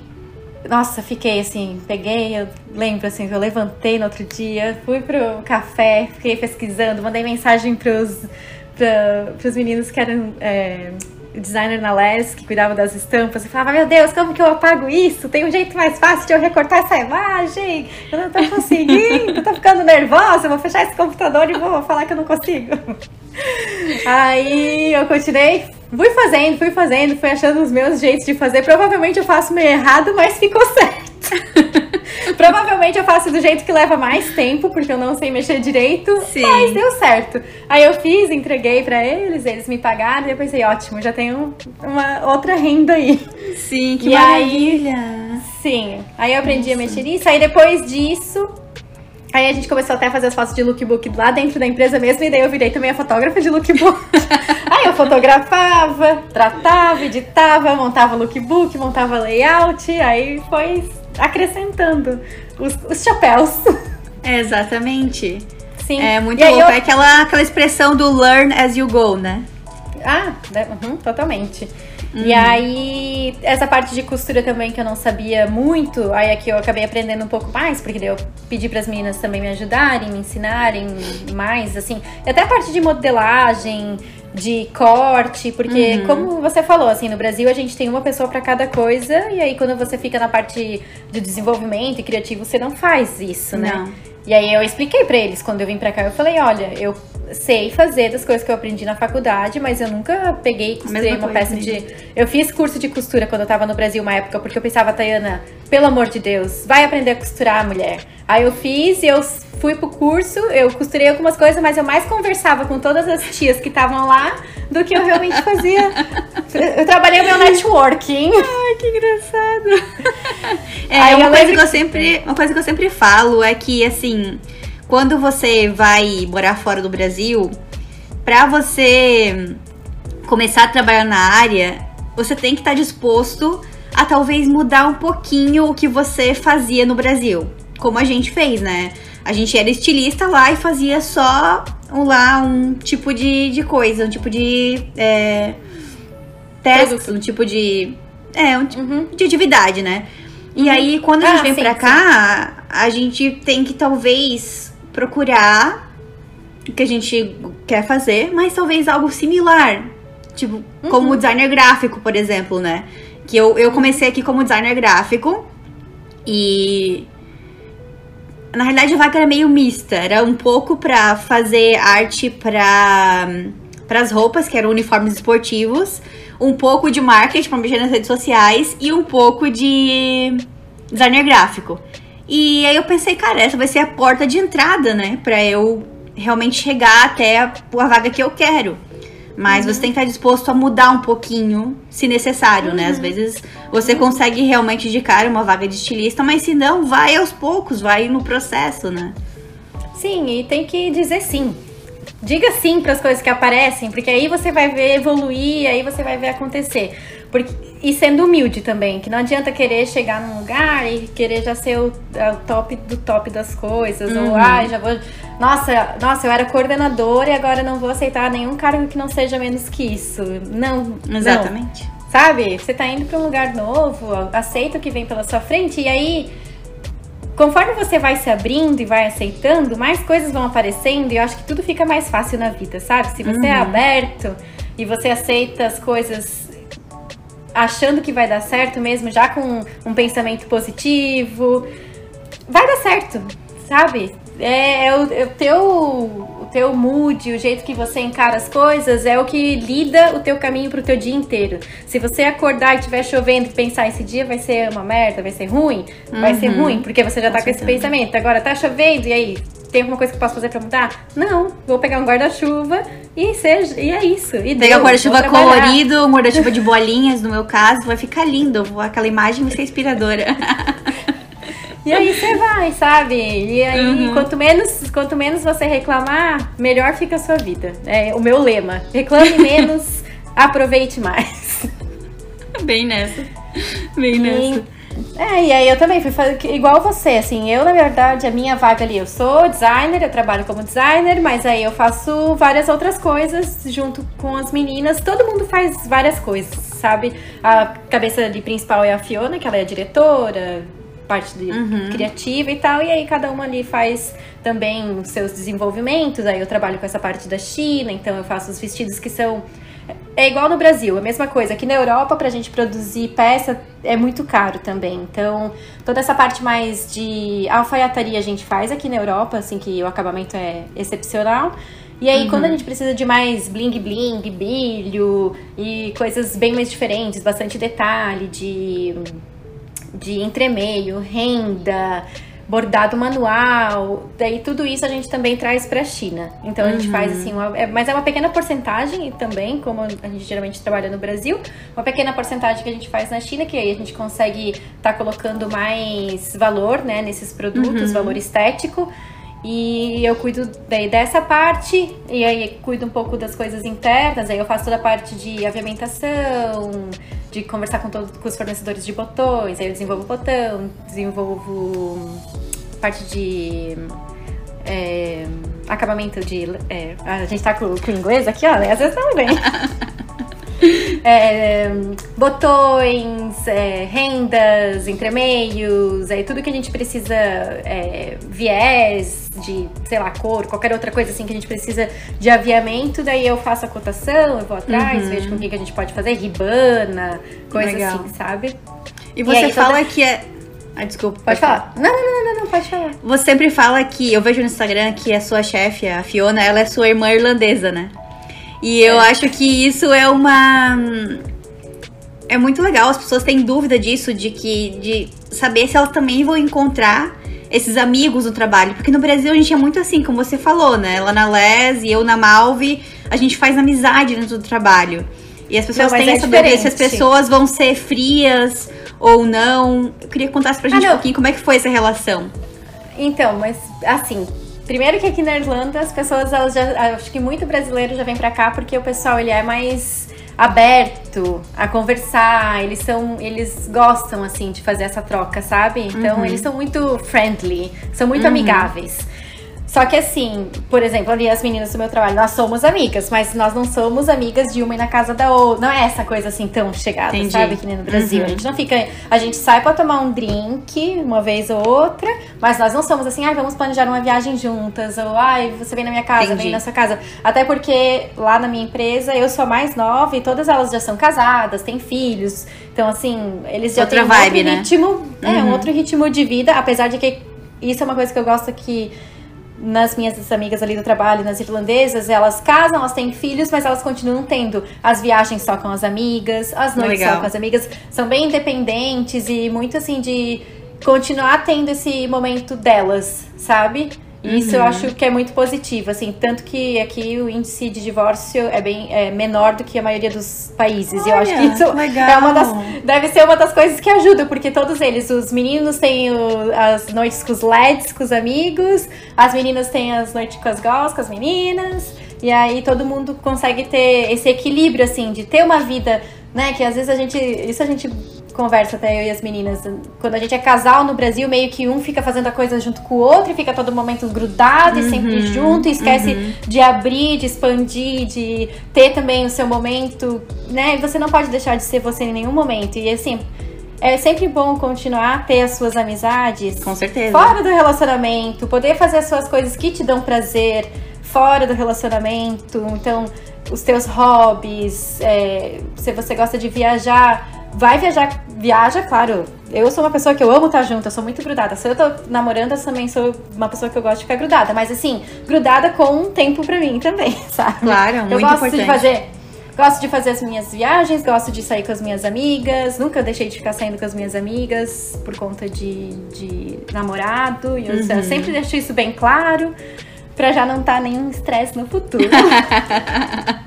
nossa, fiquei assim, peguei, eu lembro assim, eu levantei no outro dia, fui pro café, fiquei pesquisando, mandei mensagem pros, pra, pros meninos que eram é, designer na Les, que cuidavam das estampas, e falava, meu Deus, como que eu apago isso? Tem um jeito mais fácil de eu recortar essa imagem? Eu não tô conseguindo, tô ficando nervosa, vou fechar esse computador e vou falar que eu não consigo. Aí eu continuei, fui fazendo, fui fazendo, fui achando os meus jeitos de fazer. Provavelmente eu faço meio errado, mas ficou certo. Provavelmente eu faço do jeito que leva mais tempo, porque eu não sei mexer direito, Sim. mas deu certo. Aí eu fiz, entreguei pra eles, eles me pagaram, e eu pensei, ótimo, já tenho uma outra renda aí. Sim, que E maravilha. Sim. Aí eu aprendi a mexer nisso. Aí depois disso, aí a gente começou até a fazer as fotos de lookbook lá dentro da empresa mesmo. E daí eu virei também a fotógrafa de lookbook. aí eu fotografava, tratava, editava, montava lookbook, montava layout. Aí foi acrescentando os, os chapéus. É, exatamente. Sim. É muito E louco. eu- É aquela, aquela expressão do learn as you go, né? Ah, né? Uhum, totalmente. E aí, essa parte de costura também que eu não sabia muito, aí aqui eu acabei aprendendo um pouco mais, porque daí eu pedi para as meninas também me ajudarem, me ensinarem mais, assim. E até a parte de modelagem, de corte, porque uhum. como você falou, assim, no Brasil a gente tem uma pessoa para cada coisa e aí quando você fica na parte de desenvolvimento e criativo, você não faz isso, né? Não. E aí eu expliquei para eles quando eu vim para cá, eu falei, olha, eu sei fazer das coisas que eu aprendi na faculdade, mas eu nunca peguei e costurei uma peça de. Eu fiz curso de costura quando eu tava no Brasil uma época, porque eu pensava, Tayana, pelo amor de Deus, vai aprender a costurar, mulher. Aí eu fiz e eu fui pro curso, eu costurei algumas coisas, mas eu mais conversava com todas as tias que estavam lá do que eu realmente fazia. Eu trabalhei o meu networking. Ai, que engraçado. É, Aí uma coisa que eu sempre, uma coisa que eu sempre falo é que assim, quando você vai morar fora do Brasil, para você começar a trabalhar na área, você tem que estar tá disposto a talvez mudar um pouquinho o que você fazia no Brasil. Como a gente fez, né? A gente era estilista lá e fazia só um, lá um tipo de, de coisa, um tipo de é, teste, um tipo de. É, um tipo uhum. de atividade, né? E uhum. aí, quando a gente ah, vem sim, pra cá, sim. a gente tem que talvez procurar o que a gente quer fazer, mas talvez algo similar. Tipo, uhum. como designer gráfico, por exemplo, né? Que eu, eu comecei aqui como designer gráfico e. Na realidade a vaga era meio mista. Era um pouco pra fazer arte pra, as roupas, que eram uniformes esportivos, um pouco de marketing pra mexer nas redes sociais e um pouco de designer gráfico. E aí eu pensei, cara, essa vai ser a porta de entrada, né? Pra eu realmente chegar até a, a vaga que eu quero. Mas uhum. você tem que estar disposto a mudar um pouquinho, se necessário, uhum. né? Às uhum. vezes você uhum. consegue realmente indicar uma vaga de estilista, mas se não, vai aos poucos, vai no processo, né? Sim, e tem que dizer sim. Diga sim para as coisas que aparecem, porque aí você vai ver evoluir, aí você vai ver acontecer. Porque, e sendo humilde também, que não adianta querer chegar num lugar e querer já ser o, é, o top do top das coisas, uhum. ou ah, já vou. Nossa, nossa, eu era coordenadora e agora não vou aceitar nenhum cargo que não seja menos que isso. Não. Exatamente. Não. Sabe? Você tá indo para um lugar novo, aceita o que vem pela sua frente, e aí conforme você vai se abrindo e vai aceitando, mais coisas vão aparecendo e eu acho que tudo fica mais fácil na vida, sabe? Se você é uhum. é aberto e você aceita as coisas achando que vai dar certo mesmo, já com um pensamento positivo, vai dar certo, sabe? É, é, o, é o, teu, o teu mood, o jeito que você encara as coisas é o que lida o teu caminho pro teu dia inteiro. Se você acordar e estiver chovendo e pensar esse dia vai ser uma merda, vai ser ruim, uhum. vai ser uhum. ruim, porque você já tá com, com esse pensamento. Agora tá chovendo e aí, tem alguma coisa que eu posso fazer pra mudar? Não, vou pegar um guarda-chuva e seja, e é isso. E pegar um guarda-chuva colorido, um guarda-chuva de bolinhas, no meu caso, vai ficar lindo. Aquela imagem vai ser inspiradora. E aí você vai, sabe? E aí, uhum. quanto, menos, quanto menos você reclamar, melhor fica a sua vida. É o meu lema. Reclame menos, aproveite mais. Bem nessa. Bem e, nessa. É, e aí eu também fui fazer igual você, assim, eu na verdade, a minha vaga ali, eu sou designer, eu trabalho como designer, mas aí eu faço várias outras coisas junto com as meninas, todo mundo faz várias coisas, sabe? A cabeça de principal é a Fiona, que ela é diretora, parte de uhum. criativa e tal, e aí cada uma ali faz também os seus desenvolvimentos, aí eu trabalho com essa parte da China, então eu faço os vestidos que são é igual no Brasil, a mesma coisa. Aqui na Europa, pra gente produzir peça, é muito caro também. Então, toda essa parte mais de alfaiataria a gente faz aqui na Europa, assim, que o acabamento é excepcional. E aí, uhum. quando a gente precisa de mais bling bling, brilho e coisas bem mais diferentes, bastante detalhe, de, de entremeio, renda, bordado manual, daí tudo isso a gente também traz para a China. Então a gente uhum. faz assim, uma, é, mas é uma pequena porcentagem também, como a gente geralmente trabalha no Brasil, uma pequena porcentagem que a gente faz na China, que aí a gente consegue estar tá colocando mais valor, né, nesses produtos, uhum. valor estético. E eu cuido daí dessa parte, e aí cuido um pouco das coisas internas, aí eu faço toda a parte de aviamentação, de conversar com todos com os fornecedores de botões, aí eu desenvolvo botão, desenvolvo parte de é, acabamento de. É, a gente tá com, com o inglês aqui, ó, né? Às vezes não vem. é, botões, é, rendas, entremeios, aí tudo que a gente precisa, é, viés de, sei lá, cor, qualquer outra coisa assim que a gente precisa de aviamento, daí eu faço a cotação, eu vou atrás, Uhum. vejo com quem que a gente pode fazer, ribana, coisa Legal. assim, sabe? E você aí, fala toda- que é. Ai, desculpa. Pode falar. Não, não, não, não, não, pode falar. Você sempre fala que. Eu vejo no Instagram que a sua chefe, a Fiona, ela é sua irmã irlandesa, né? E eu É. acho que isso é uma. É muito legal, as pessoas têm dúvida disso, de que. de saber se elas também vão encontrar esses amigos no trabalho. Porque no Brasil a gente é muito assim, como você falou, né? Lá na Les e eu na Malve, a gente faz amizade dentro do trabalho. E as pessoas Não, têm é essa dúvida se as pessoas vão ser frias ou não. Eu queria que contasse pra Ah, gente um não. pouquinho como é que foi essa relação. Então, mas assim, primeiro que aqui na Irlanda as pessoas, elas já, acho que muito brasileiro já vem pra cá porque o pessoal ele é mais aberto a conversar, eles são, eles gostam assim de fazer essa troca, sabe? Então Uhum. eles são muito friendly, são muito amigáveis. Só que assim, por exemplo, ali as meninas do meu trabalho, nós somos amigas, mas nós não somos amigas de uma ir na casa da outra. Não é essa coisa assim tão chegada, Entendi. sabe? Que nem no Brasil. Uhum. A gente não fica. A gente sai pra tomar um drink uma vez ou outra, mas nós não somos assim, ai, vamos planejar uma viagem juntas, ou ai, você vem na minha casa, Entendi. vem na sua casa. Até porque lá na minha empresa eu sou a mais nova e todas elas já são casadas, têm filhos. Então, assim, eles já Outra têm um vibe, outro né? ritmo. É, um Uhum. outro ritmo de vida, apesar de que isso é uma coisa que eu gosto que nas minhas amigas ali do trabalho, nas irlandesas, elas casam, elas têm filhos, mas elas continuam tendo as viagens só com as amigas, as noites Legal. só com as amigas. São bem independentes e muito assim de continuar tendo esse momento delas, sabe? E Isso eu Uhum. acho que é muito positivo, assim, tanto que aqui o índice de divórcio é bem é menor do que a maioria dos países. e eu acho que Olha, isso legal. é uma das deve ser uma das coisas que ajuda, porque todos eles, os meninos têm o- as noites com os LEDs, com os amigos, as meninas têm as noites com as girls, com as meninas, e aí todo mundo consegue ter esse equilíbrio, assim, de ter uma vida, né, que às vezes a gente, isso a gente conversa até eu e as meninas, quando a gente é casal no Brasil, meio que um fica fazendo a coisa junto com o outro e fica todo momento grudado e sempre junto, e esquece de abrir, de expandir, de ter também o seu momento, né? E você não pode deixar de ser você em nenhum momento. E assim, é sempre bom continuar a ter as suas amizades Com certeza. fora do relacionamento, poder fazer as suas coisas que te dão prazer fora do relacionamento. Então, os teus hobbies, é, se você gosta de viajar, vai viajar, viaja, claro. Eu sou uma pessoa que eu amo estar junto, eu sou muito grudada. Se eu tô namorando, eu também sou uma pessoa que eu gosto de ficar grudada. Mas assim, grudada com um tempo pra mim também, sabe? Claro, eu muito gosto importante. de fazer. Gosto de fazer as minhas viagens, gosto de sair com as minhas amigas. Nunca deixei de ficar saindo com as minhas amigas por conta de, de namorado. E eu, Uhum. eu sempre deixo isso bem claro pra já não estar nenhum estresse no futuro.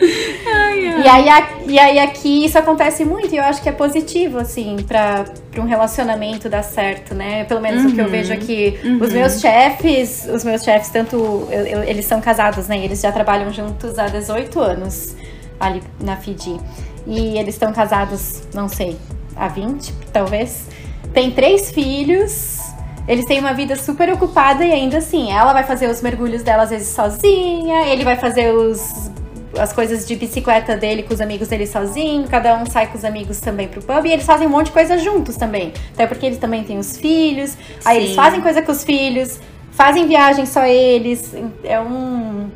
E aí, a- e aí aqui isso acontece muito e eu acho que é positivo, assim, pra, pra um relacionamento dar certo, né? Pelo menos o que eu Uhum. vejo aqui. Uhum. Os meus chefes, os meus chefes, tanto. eu- eu- eles são casados, né? Eles já trabalham juntos há 18 anos ali na Fiji. E eles estão casados, não sei, há 20, talvez. Tem três filhos. Eles têm uma vida super ocupada e ainda assim, ela vai fazer os mergulhos dela às vezes sozinha, ele vai fazer os as coisas de bicicleta dele com os amigos dele sozinho, cada um sai com os amigos também pro pub e eles fazem um monte de coisa juntos também. Até porque eles também têm os filhos, aí Sim. eles fazem coisa com os filhos, fazem viagem só eles. É um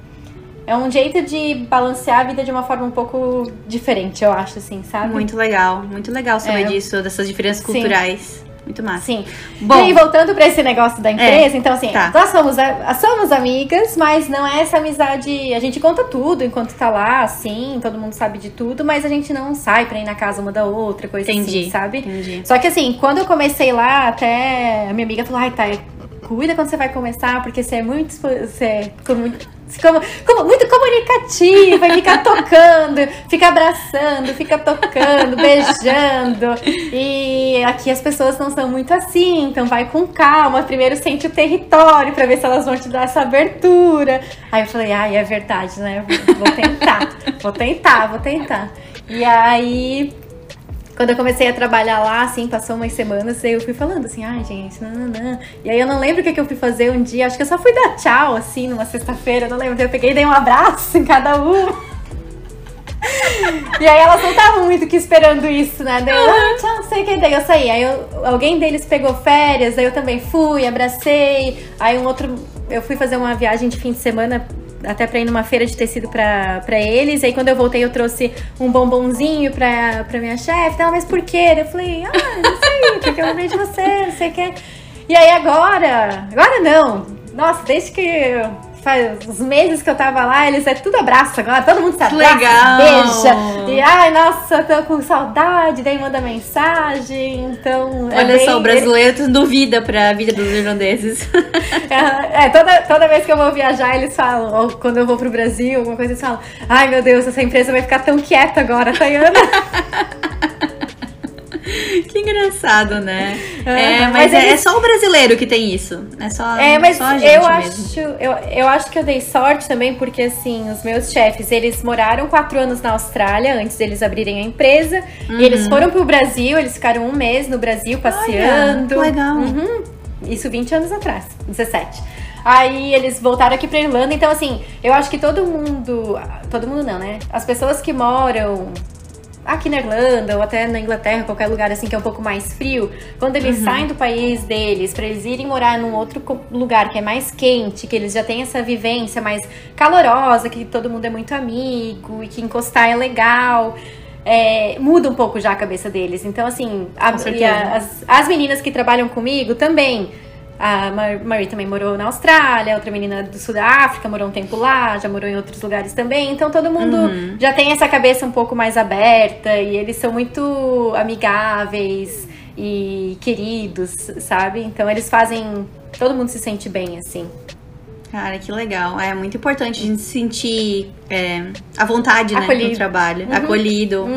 é um jeito de balancear a vida de uma forma um pouco diferente, eu acho assim, sabe? Muito legal, muito legal saber É. disso, dessas diferenças Sim. culturais. Muito massa. Sim. Bom. e aí, voltando pra esse negócio da empresa, então assim, tá. nós somos, a- somos amigas, mas não é essa amizade. A gente conta tudo enquanto tá lá, assim, todo mundo sabe de tudo, mas a gente não sai pra ir na casa uma da outra, coisa Entendi. assim, sabe? Entendi. Só que assim, quando eu comecei lá, até a minha amiga falou, ai, tá, cuida quando você vai começar, porque você é muito. Você é como, como, como- muito comunicativa, e fica tocando, fica abraçando, fica tocando, beijando. E aqui as pessoas não são muito assim, então vai com calma. Primeiro sente o território pra ver se elas vão te dar essa abertura. Aí eu falei, ai, é verdade, né? Vou tentar, vou tentar, vou tentar. E aí quando eu comecei a trabalhar lá, assim, passou umas semanas, aí eu fui falando assim, ai, gente, não, não, não. E aí eu não lembro o que, que eu fui fazer um dia, acho que eu só fui dar tchau, assim, numa sexta-feira, não lembro. Eu peguei e dei um abraço em cada um. e aí elas não estavam muito que esperando isso, né? Daí eu, ah, tchau, não sei o que. Daí eu saí. Aí eu, alguém deles pegou férias, aí eu também fui, abracei. Aí um outro. Eu fui fazer uma viagem de fim de semana até pra ir numa feira de tecido pra, pra eles. Aí quando eu voltei, eu trouxe um bombonzinho pra, pra minha chefe. Ela, mas por quê? Eu falei, ah, não sei, porque eu lembrei de você, não sei o quê. E aí agora, agora não. Nossa, desde que faz uns meses que eu tava lá, eles é tudo abraço agora, todo mundo se abraça, Legal. beija. E ai, nossa, tô com saudade, daí manda mensagem. Então. é Olha bem- só, o brasileiro duvida pra vida dos irlandeses. É, toda, toda vez que eu vou viajar, eles falam, ou quando eu vou pro Brasil, alguma coisa, eles falam: ai meu Deus, essa empresa vai ficar tão quieta agora, Tayana. que engraçado, né? Ah, é, mas, mas é, eles- é só o brasileiro que tem isso. É só, É, mas só a gente eu mesmo. acho, eu, eu acho que eu dei sorte também, porque assim, os meus chefes, eles moraram quatro anos na Austrália antes deles abrirem a empresa. E eles foram pro Brasil, eles ficaram um mês no Brasil passeando. que legal. Uhum. Isso 20 anos atrás, 17. Aí eles voltaram aqui pra Irlanda, então assim, eu acho que todo mundo. Todo mundo não, né? As pessoas que moram aqui na Irlanda ou até na Inglaterra, qualquer lugar assim que é um pouco mais frio, quando eles saem do país deles pra eles irem morar num outro lugar que é mais quente, que eles já têm essa vivência mais calorosa, que todo mundo é muito amigo e que encostar é legal. é, muda um pouco já a cabeça deles. Então, assim, a- as, as meninas que trabalham comigo também. A Mar- Marie também morou na Austrália, outra menina do sul da África morou um tempo lá, já morou em outros lugares também. Então todo mundo Uhum. já tem essa cabeça um pouco mais aberta e eles são muito amigáveis e queridos, sabe? Então eles fazem. Todo mundo se sente bem, assim. Cara, que legal. É muito importante a gente se sentir é, à vontade, né, Acolhido. no trabalho. Uhum. Acolhido.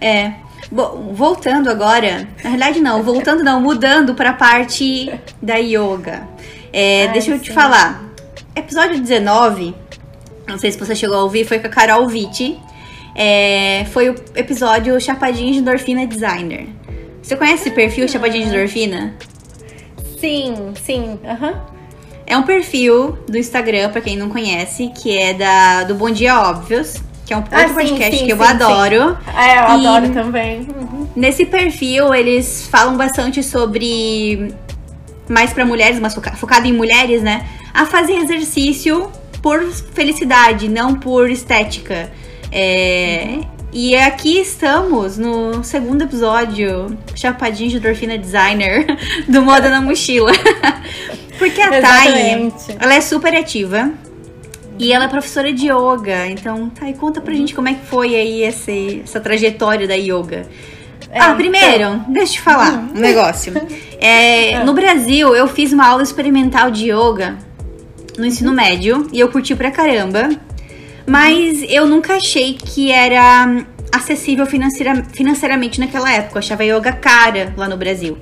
É. Bo- voltando agora, na verdade não, voltando não, mudando pra parte da yoga. É, Ai, deixa eu te sim. falar. Episódio 19, não sei se você chegou a ouvir, foi com a Carol Vitti. É, foi o episódio Chapadinha de Endorfina Designer. Você conhece esse perfil Chapadinha de Endorfina? Sim, sim. Aham. É um perfil do Instagram, pra quem não conhece, que é da do Bom Dia Óbvios, que é um outro Ah, sim, podcast sim, que eu sim, adoro. É, eu E- adoro também. Uhum. Nesse perfil, eles falam bastante sobre mais pra mulheres, mas foca- focado em mulheres, né? A fazer exercício por felicidade, não por estética. É, E aqui estamos no segundo episódio, Chapadinho de Endorfina Designer, do Moda na Mochila. Porque a Thay, Exatamente. ela é super ativa. E ela é professora de yoga. Então, Thay, conta pra gente como é que foi aí esse, essa trajetória da yoga. É, ah, primeiro, deixa eu te falar um negócio. É, No Brasil, eu fiz uma aula experimental de yoga no ensino médio e eu curti pra caramba. Mas eu nunca achei que era acessível financeira- financeiramente naquela época. Eu achava yoga cara lá no Brasil.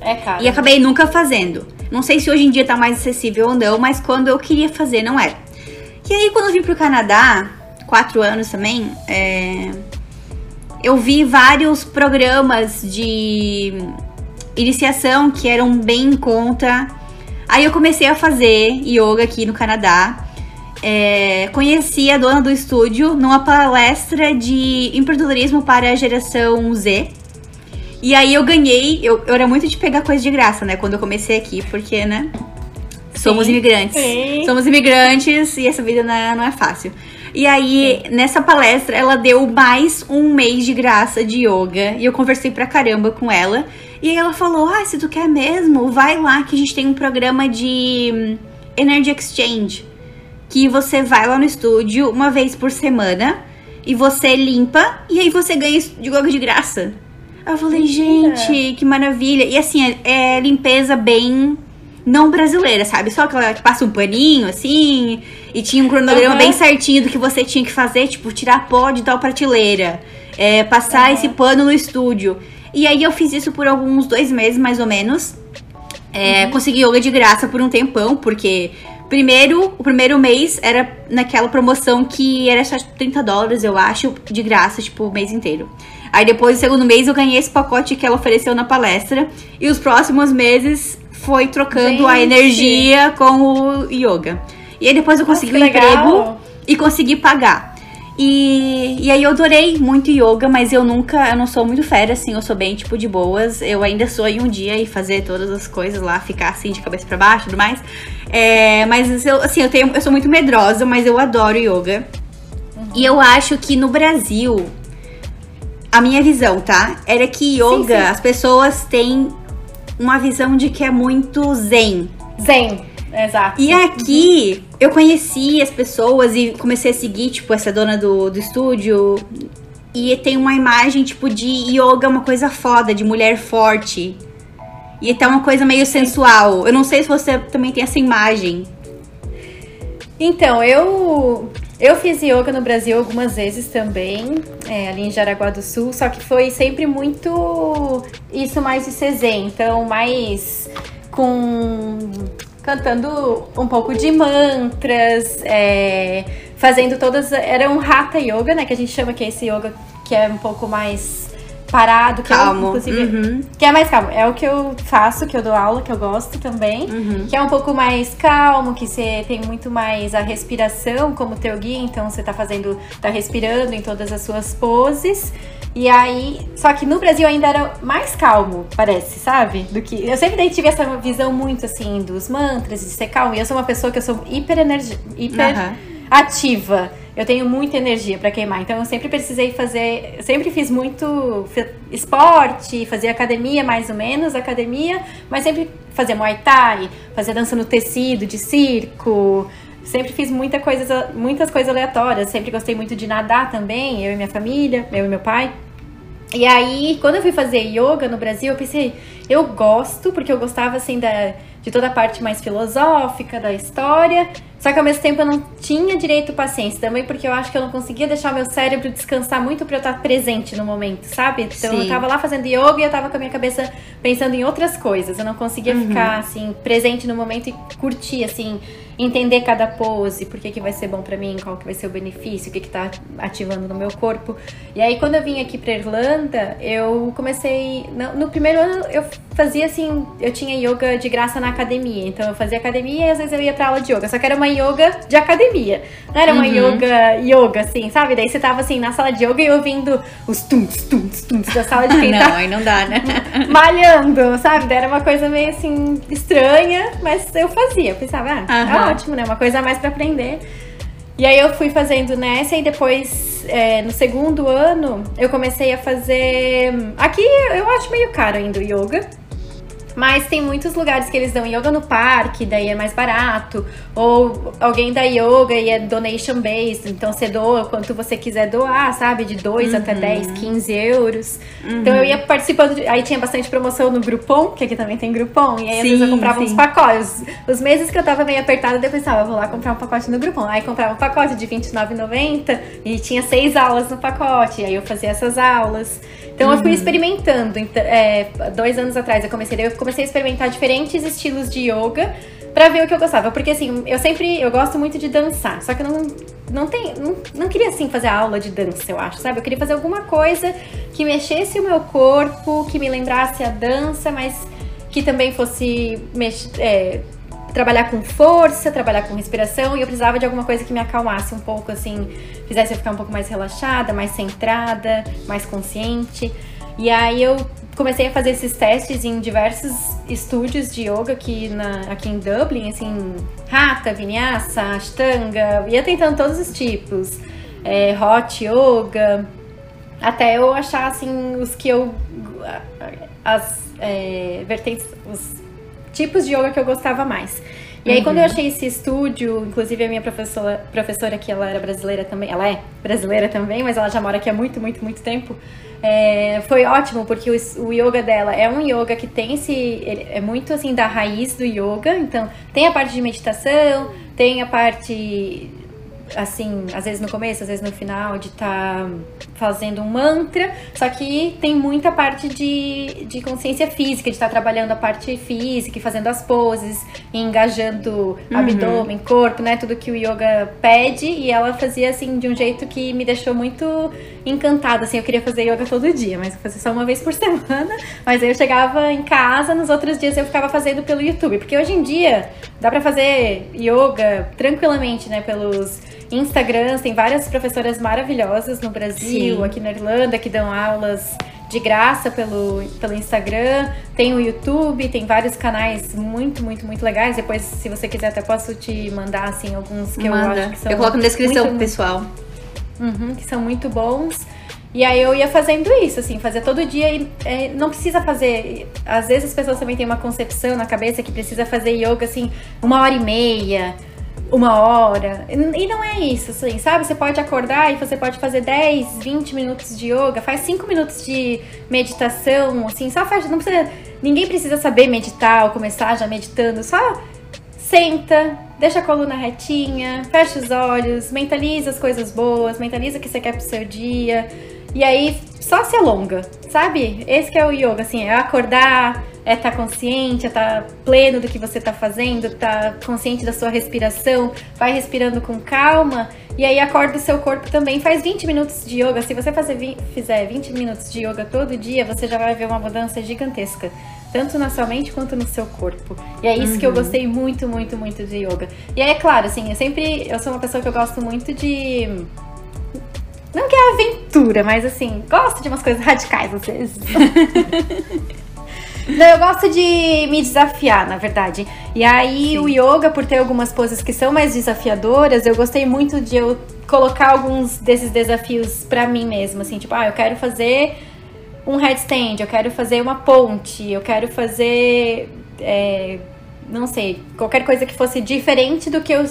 É, cara. E acabei nunca fazendo. Não sei se hoje em dia tá mais acessível ou não, mas quando eu queria fazer, não era. E aí, quando eu vim pro Canadá, quatro anos também, é, eu vi vários programas de iniciação que eram bem em conta. Aí eu comecei a fazer yoga aqui no Canadá. É, conheci a dona do estúdio numa palestra de empreendedorismo para a geração Z. E aí eu ganhei, eu, eu era muito de pegar coisa de graça, né? Quando eu comecei aqui, porque, né? Somos Sim, imigrantes. sim. Somos imigrantes e essa vida não é, não é fácil. E aí, nessa palestra, ela deu mais um mês de graça de yoga. E eu conversei pra caramba com ela. E aí ela falou: Ah, se tu quer mesmo, vai lá que a gente tem um programa de hum, Energy Exchange. Que você vai lá no estúdio uma vez por semana e você limpa e aí você ganha de yoga de graça. Aí eu falei, Mentira. gente, que maravilha. E assim, é, é limpeza bem não brasileira, sabe? Só aquela que passa um paninho, assim, e tinha um cronograma Aham. bem certinho do que você tinha que fazer, tipo, tirar pó de tal prateleira, é, passar esse pano no estúdio. E aí eu fiz isso por alguns dois meses, mais ou menos. É, Consegui yoga de graça por um tempão, porque primeiro, o primeiro mês era naquela promoção que era só 30 dólares, eu acho, de graça, tipo, o mês inteiro. Aí depois, no segundo mês, eu ganhei esse pacote que ela ofereceu na palestra. E os próximos meses foi trocando a Gente. energia com o yoga. E aí depois eu consegui um legal. emprego e consegui pagar. E, e aí eu adorei muito yoga, mas eu nunca, eu não sou muito fera, assim, eu sou bem, tipo, de boas. Eu ainda sou em um dia e fazer todas as coisas lá, ficar assim, de cabeça para baixo e tudo mais. É, mas eu, assim, eu, tenho, eu sou muito medrosa, mas eu adoro yoga. Uhum. E eu acho que no Brasil, a minha visão, tá? Era que yoga, sim, sim. as pessoas têm uma visão de que é muito zen. Zen. Exato. E aqui eu conheci as pessoas e comecei a seguir, tipo, essa dona do, do estúdio. E tem uma imagem, tipo, de yoga, uma coisa foda, de mulher forte. E tá uma coisa meio sensual. Eu não sei se você também tem essa imagem. Então, eu eu fiz yoga no Brasil algumas vezes também, é, ali em Jaraguá do Sul, só que foi sempre muito isso mais de CZ, então mais com cantando um pouco de mantras, é, fazendo todas. Era um Hatha Yoga, né? Que a gente chama que é esse yoga que é um pouco mais parado, que calmo. É, inclusive, uhum. que é mais calmo. É o que eu faço, que eu dou aula, que eu gosto também, uhum. que é um pouco mais calmo, que você tem muito mais a respiração como teu guia, então você tá fazendo, tá respirando em todas as suas poses. E aí, só que no Brasil ainda era mais calmo, parece, sabe? Do que eu sempre tive essa visão muito assim dos mantras, de ser calmo. E eu sou uma pessoa que eu sou hiper energia, hiper uhum. ativa. Eu tenho muita energia para queimar, então eu sempre precisei fazer, sempre fiz muito esporte, fazia academia mais ou menos, academia, mas sempre fazia muay thai, fazia dança no tecido, de circo, sempre fiz muita coisa, muitas coisas aleatórias. Sempre gostei muito de nadar também, eu e minha família, eu e meu pai. E aí, quando eu fui fazer yoga no Brasil, eu pensei, eu gosto, porque eu gostava assim da, de toda a parte mais filosófica da história, só que ao mesmo tempo eu não tinha direito paciência também, porque eu acho que eu não conseguia deixar o meu cérebro descansar muito pra eu estar presente no momento, sabe? Então Sim. eu tava lá fazendo yoga e eu tava com a minha cabeça pensando em outras coisas. Eu não conseguia uhum. ficar assim, presente no momento e curtir, assim, entender cada pose, por que, que vai ser bom para mim, qual que vai ser o benefício, o que, que tá ativando no meu corpo. E aí, quando eu vim aqui pra Irlanda, eu comecei. No, no, primeiro ano, eu fazia assim, eu tinha yoga de graça na academia. Então, eu fazia academia e às vezes eu ia pra aula de yoga. Só que era uma yoga de academia. Não era uma uhum. yoga, yoga, assim, sabe? Daí você tava assim na sala de yoga e ouvindo os tums, tums, tums da sala de quem não, tá aí não dá, né? malhando, sabe? Daí era uma coisa meio assim estranha, mas eu fazia. Eu pensava, ah, uhum ótimo, né? Uma coisa a mais para aprender. E aí eu fui fazendo nessa e depois, é, no segundo ano, eu comecei a fazer. Aqui eu acho meio caro ainda o yoga. Mas tem muitos lugares que eles dão yoga no parque, daí é mais barato. Ou alguém dá yoga e é donation based, então você doa quanto você quiser doar, sabe? De 2 uhum. até 10, 15 euros. Uhum. Então eu ia participando, de, aí tinha bastante promoção no Groupon, que aqui também tem Groupon, e aí sim, às vezes eu comprava sim. uns pacotes. Os meses que eu tava meio apertada, eu pensava, ah, vou lá comprar um pacote no Groupon. Aí comprava um pacote de R$29,90 e tinha seis aulas no pacote, e aí eu fazia essas aulas. Então uhum. eu fui uhum. experimentando. É, dois anos atrás eu comecei, eu comecei a experimentar diferentes estilos de yoga para ver o que eu gostava. Porque assim, eu sempre eu gosto muito de dançar. Só que eu não, não, tem, não, não queria assim fazer aula de dança, eu acho, sabe? Eu queria fazer alguma coisa que mexesse o meu corpo, que me lembrasse a dança, mas que também fosse mex, é, trabalhar com força, trabalhar com respiração, e eu precisava de alguma coisa que me acalmasse um pouco, assim, fizesse eu ficar um pouco mais relaxada, mais centrada, mais consciente. E aí eu comecei a fazer esses testes em diversos estúdios de yoga aqui, na, aqui em Dublin, assim, Hatha, Vinyasa, Ashtanga, ia tentando todos os tipos, é, Hot Yoga, até eu achar, assim, os que eu... as é, vertentes, os tipos de yoga que eu gostava mais. E aí, uhum. quando eu uhum. achei esse estúdio, inclusive a minha professora, professora que ela era brasileira também, ela é brasileira também, mas ela já mora aqui há muito, muito, muito tempo. É, foi ótimo, porque o, o, yoga dela é um yoga que tem esse. é muito assim da raiz do yoga. Então, tem a parte de meditação, tem a parte assim, às vezes no começo, às vezes no final, de estar tá fazendo um mantra, só que tem muita parte de, de consciência física, de estar tá trabalhando a parte física, fazendo as poses, engajando uhum. abdômen, corpo, né? Tudo que o yoga pede, e ela fazia assim de um jeito que me deixou muito encantada, assim, eu queria fazer yoga todo dia, mas eu fazia só uma vez por semana, mas aí eu chegava em casa, nos outros dias eu ficava fazendo pelo YouTube, porque hoje em dia dá para fazer yoga tranquilamente, né, pelos Instagrams, tem várias professoras maravilhosas no Brasil, Sim. aqui na Irlanda, que dão aulas de graça pelo, pelo Instagram, tem o YouTube, tem vários canais muito, muito, muito legais. Depois, se você quiser, até posso te mandar assim alguns que eu Manda. acho que são Eu coloco na descrição muito, pessoal. Uhum, que são muito bons. E aí eu ia fazendo isso, assim, fazer todo dia e é, não precisa fazer. Às vezes as pessoas também têm uma concepção na cabeça que precisa fazer yoga assim, uma hora e meia, uma hora. E não é isso, assim, sabe? Você pode acordar e você pode fazer 10, 20 minutos de yoga, faz 5 minutos de meditação, assim, só faz. Não precisa. Ninguém precisa saber meditar ou começar já meditando, só senta, deixa a coluna retinha, fecha os olhos, mentaliza as coisas boas, mentaliza o que você quer pro seu dia. E aí só se alonga, sabe? Esse que é o yoga, assim, é acordar, é estar tá consciente, é estar tá pleno do que você tá fazendo, tá consciente da sua respiração, vai respirando com calma. E aí acorda o seu corpo também. Faz 20 minutos de yoga. Se você fazer, fizer 20 minutos de yoga todo dia, você já vai ver uma mudança gigantesca tanto na sua mente quanto no seu corpo. E é isso uhum. que eu gostei muito, muito, muito de yoga. E aí, é claro, assim, eu sempre. Eu sou uma pessoa que eu gosto muito de. Não que é aventura, mas assim, gosto de umas coisas radicais às vezes. Não, eu gosto de me desafiar, na verdade. E aí, Sim. o yoga, por ter algumas poses que são mais desafiadoras, eu gostei muito de eu colocar alguns desses desafios para mim mesma. Assim, tipo, ah, eu quero fazer um headstand, eu quero fazer uma ponte, eu quero fazer. É, não sei, qualquer coisa que fosse diferente do que eu,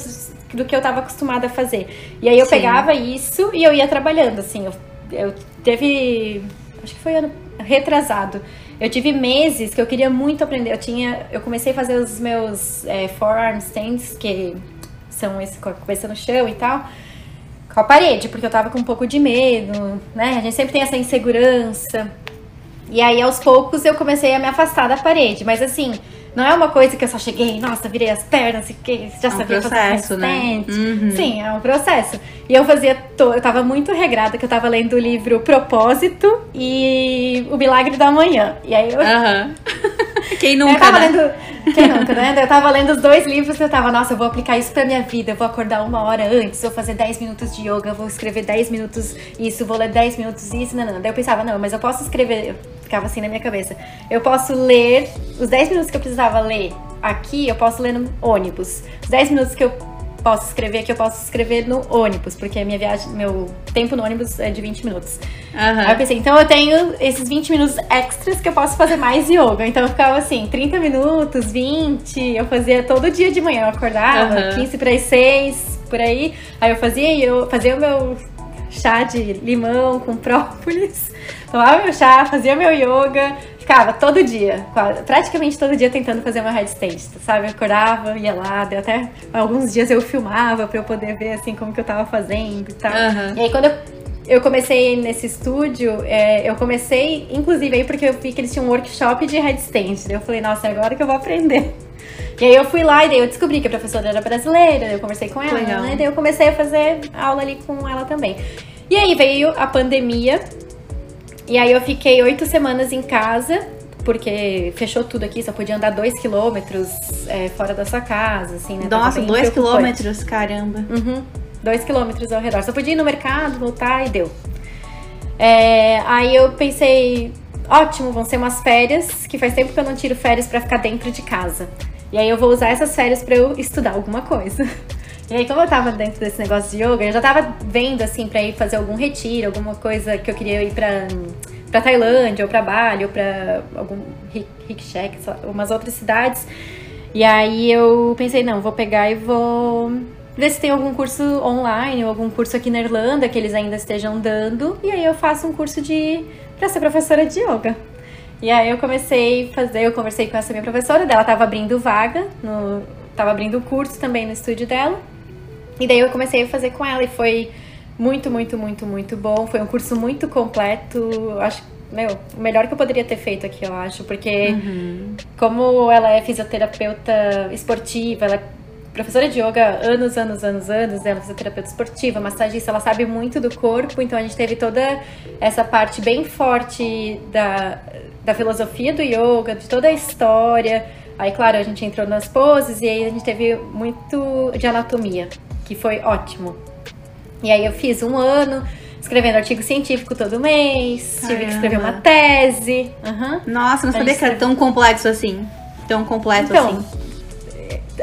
do que eu tava acostumada a fazer. E aí eu Sim. pegava isso e eu ia trabalhando, assim. Eu, eu teve. Acho que foi ano retrasado. Eu tive meses que eu queria muito aprender. Eu tinha. Eu comecei a fazer os meus é, forearm stands, que são esse com a cabeça no chão e tal com a parede, porque eu tava com um pouco de medo, né? A gente sempre tem essa insegurança. E aí, aos poucos, eu comecei a me afastar da parede. Mas assim, não é uma coisa que eu só cheguei, nossa, virei as pernas, que já é um sabia processo, fazer né? Uhum. Sim, é um processo. E eu fazia, to... eu tava muito regrada que eu tava lendo o livro Propósito e O Milagre da Manhã. E aí eu. Uhum. Quem nunca, né? Lendo... Quem nunca, né? Eu tava lendo os dois livros e eu tava, nossa, eu vou aplicar isso pra minha vida. Eu vou acordar uma hora antes, vou fazer 10 minutos de yoga, vou escrever 10 minutos isso, vou ler 10 minutos isso, não, não. Daí eu pensava, não, mas eu posso escrever. Ficava assim na minha cabeça. Eu posso ler os 10 minutos que eu precisava ler aqui, eu posso ler no ônibus. Os 10 minutos que eu posso escrever aqui, eu posso escrever no ônibus, porque a minha viagem, meu tempo no ônibus é de 20 minutos. Uhum. Aí eu pensei, então eu tenho esses 20 minutos extras que eu posso fazer mais yoga. Então eu ficava assim, 30 minutos, 20, eu fazia todo dia de manhã, eu acordava, uhum. 15 para as 6, por aí. Aí eu fazia, eu fazia o meu chá de limão com própolis, tomava meu chá, fazia meu yoga, ficava todo dia, praticamente todo dia tentando fazer uma headstand, sabe? Eu acordava, ia lá, até alguns dias eu filmava pra eu poder ver assim como que eu tava fazendo e tal. Uhum. E aí quando eu, eu comecei nesse estúdio, é, eu comecei, inclusive aí porque eu vi que eles tinham um workshop de headstand. Eu falei, nossa, é agora que eu vou aprender. E aí eu fui lá e daí eu descobri que a professora era brasileira, eu conversei com ela, Legal. né? E daí eu comecei a fazer aula ali com ela também. E aí veio a pandemia, e aí eu fiquei oito semanas em casa, porque fechou tudo aqui, só podia andar dois quilômetros é, fora da sua casa, assim, né? Nossa, dois quilômetros, caramba. Uhum, dois quilômetros ao redor. Só podia ir no mercado, voltar e deu. É, aí eu pensei, ótimo, vão ser umas férias, que faz tempo que eu não tiro férias para ficar dentro de casa. E aí eu vou usar essas férias para eu estudar alguma coisa. E aí, como eu tava dentro desse negócio de yoga, eu já tava vendo, assim, pra ir fazer algum retiro, alguma coisa que eu queria ir pra, pra Tailândia, ou pra Bali, ou pra algum Rikshek, umas outras cidades. E aí eu pensei, não, vou pegar e vou ver se tem algum curso online ou algum curso aqui na Irlanda que eles ainda estejam dando. E aí eu faço um curso de para ser professora de yoga. E aí eu comecei a fazer, eu conversei com essa minha professora, dela tava abrindo vaga no tava abrindo curso também no estúdio dela. E daí eu comecei a fazer com ela e foi muito, muito, muito, muito bom. Foi um curso muito completo. Acho meu, o melhor que eu poderia ter feito aqui, eu acho, porque uhum. como ela é fisioterapeuta esportiva, ela é professora de yoga anos, anos, anos, anos, ela é fisioterapeuta esportiva, massagista, ela sabe muito do corpo, então a gente teve toda essa parte bem forte da, da filosofia do yoga, de toda a história. Aí, claro, a gente entrou nas poses e aí a gente teve muito de anatomia que foi ótimo. E aí eu fiz um ano escrevendo artigo científico todo mês, Caramba. tive que escrever uma tese. Uhum. Nossa, não sabia que era tão complexo assim. Tão completo Então, assim.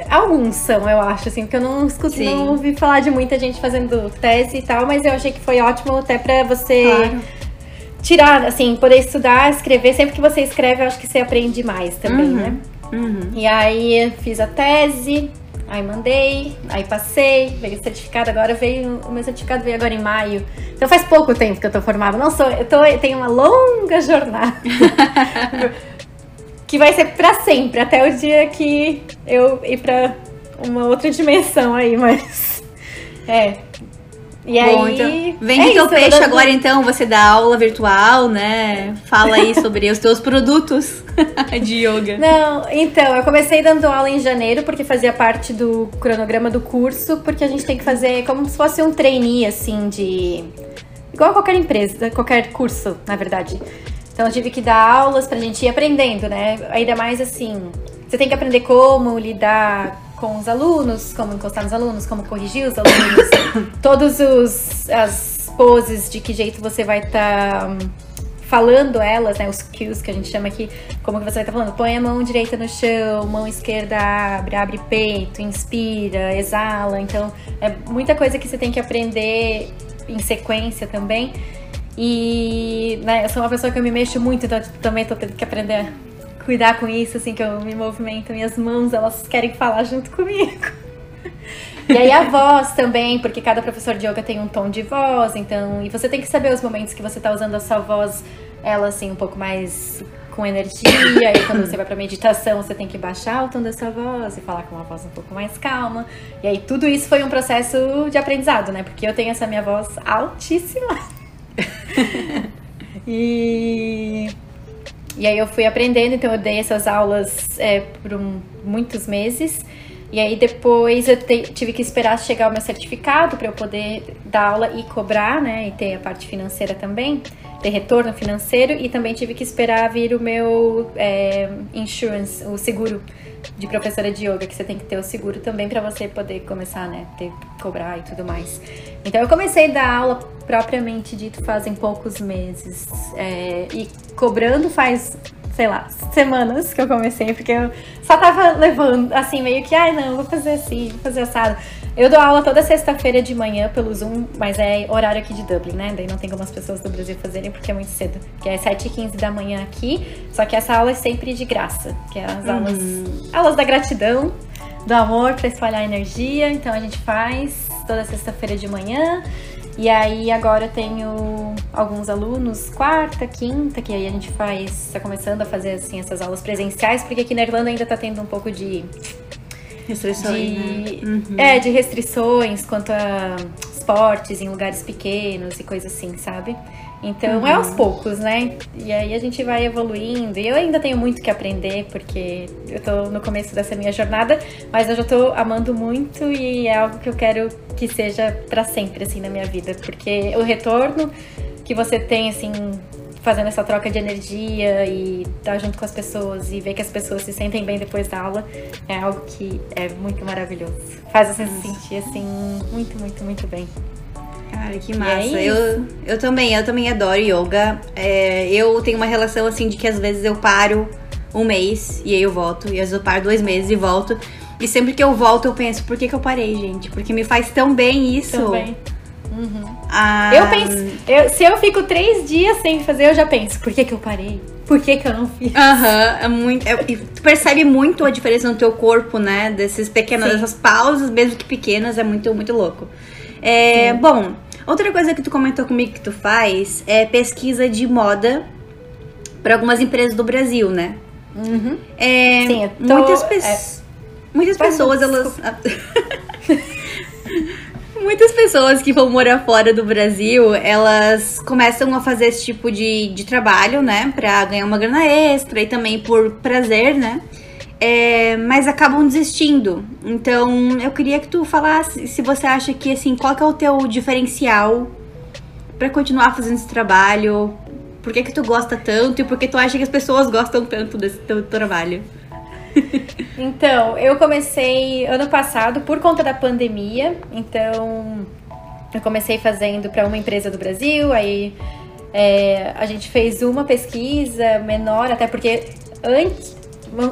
Alguns são, eu acho, assim, porque eu não escuto, Sim. não ouvi falar de muita gente fazendo tese e tal, mas eu achei que foi ótimo até pra você Claro. Tirar, assim, poder estudar, escrever. Sempre que você escreve, eu acho que você aprende mais também, Uhum. né? Uhum. E aí fiz a tese, aí mandei, aí passei, veio o certificado, agora veio. O meu certificado veio agora em maio. Então faz pouco tempo que eu tô formada. Não sou, eu, tô, eu tenho uma longa jornada. que vai ser pra sempre, até o dia que eu ir pra uma outra dimensão aí, mas. É. E Bom, aí. então, vende é teu isso, peixe agora então, você dá aula virtual, né? Fala aí sobre os teus produtos de yoga. Não, então, eu comecei dando aula em janeiro, porque fazia parte do cronograma do curso, porque a gente tem que fazer como se fosse um trainee, assim, de. Igual qualquer empresa, qualquer curso, na verdade. Então eu tive que dar aulas pra gente ir aprendendo, né? Ainda mais assim, você tem que aprender como lidar com os alunos, como encostar nos alunos, como corrigir os alunos, todos os as poses de que jeito você vai estar falando elas, né, os cues que a gente chama aqui, como que você vai estar falando, põe a mão direita no chão, mão esquerda abre, abre peito, inspira, exala, então é muita coisa que você tem que aprender em sequência também. E né, eu sou uma pessoa que eu me mexo muito, então também tô tendo que aprender cuidar com isso, assim, que eu me movimento, minhas mãos, elas querem falar junto comigo. E aí a voz também, porque cada professor de yoga tem um tom de voz, então, e você tem que saber os momentos que você tá usando a sua voz, ela assim, um pouco mais com energia, e quando você vai pra meditação, você tem que baixar o tom da sua voz e falar com uma voz um pouco mais calma. E aí tudo isso foi um processo de aprendizado, né? Porque eu tenho essa minha voz altíssima. e e aí eu fui aprendendo, então eu dei essas aulas é, por um- muitos meses. E aí depois eu te- tive que esperar chegar o meu certificado para eu poder dar aula e cobrar, né? E ter a parte financeira também, ter retorno financeiro. E também tive que esperar vir o meu é, insurance, o seguro de professora de yoga, que você tem que ter o seguro também para você poder começar, né? Ter, cobrar e tudo mais. Então eu comecei a dar aula propriamente dito fazem poucos meses. é, e cobrando faz, sei lá, semanas que eu comecei, porque eu só tava levando, assim, meio que, ai não, vou fazer assim, vou fazer assado. Eu dou aula toda sexta-feira de manhã pelo Zoom, mas é horário aqui de Dublin, né? Daí não tem como as pessoas do Brasil fazerem porque é muito cedo. Que é 7h15 da manhã aqui, só que essa aula é sempre de graça, que é as aulas, aulas da gratidão, do amor para espalhar energia. Então a gente faz toda sexta-feira de manhã. E aí agora eu tenho alguns alunos, quarta, quinta, que aí a gente faz, tá começando a fazer assim essas aulas presenciais, porque aqui na Irlanda ainda tá tendo um pouco de Restrições, de, né? Uhum. é, de restrições quanto a esportes em lugares pequenos e coisa assim, sabe? Então é aos poucos, né? E aí a gente vai evoluindo. E eu ainda tenho muito que aprender, porque eu tô no começo dessa minha jornada, mas eu já tô amando muito e é algo que eu quero que seja pra sempre, assim, na minha vida. Porque o retorno que você tem, assim, fazendo essa troca de energia e estar junto com as pessoas e ver que as pessoas se sentem bem depois da aula é algo que é muito maravilhoso. Faz você se sentir assim muito, muito, muito bem. Cara, que é massa. isso. eu, eu também, eu também adoro yoga. É, eu tenho uma relação assim de que às vezes eu paro um mês e aí eu volto. E às vezes eu paro dois meses e volto. E sempre que eu volto eu penso, por que, que eu parei, gente? Porque me faz tão bem isso. Também. Ah, Eu penso, eu- se eu fico três dias sem fazer, eu já penso, por que, que eu parei? Por que, que eu não fiz? Aham, é muito. é- tu percebe muito a diferença no teu corpo, né? Desses pequenas, Sim. dessas pausas, mesmo que pequenas, é muito, muito louco. É, bom, outra coisa que tu comentou comigo que tu faz é pesquisa de moda para algumas empresas do Brasil, né? Uhum. É, Sim, tô- muitas, pe- muitas Vai, pessoas, elas. Muitas pessoas que vão morar fora do Brasil, elas começam a fazer esse tipo de, de trabalho, né? Pra ganhar uma grana extra e também por prazer, né? É, mas acabam desistindo. Então, eu queria que tu falasse se você acha que, assim, qual que é o teu diferencial pra continuar fazendo esse trabalho? Por que que tu gosta tanto e por que tu acha que as pessoas gostam tanto desse teu trabalho? Então, eu comecei ano passado por conta da pandemia, então eu comecei fazendo para uma empresa do Brasil, aí é, a gente fez uma pesquisa menor, até porque antes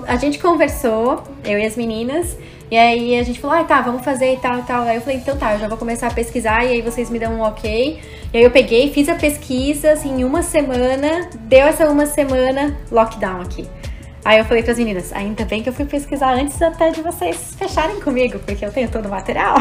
a gente conversou, eu e as meninas, e aí a gente falou, ah, tá, vamos fazer e tal, tal. Aí eu falei, então tá, eu já vou começar a pesquisar e aí vocês me dão um ok. E aí eu peguei, fiz a pesquisa, assim, em uma semana, deu essa uma semana, lockdown aqui. Aí eu falei para as meninas, ainda bem que eu fui pesquisar antes até de vocês fecharem comigo, porque eu tenho todo o material.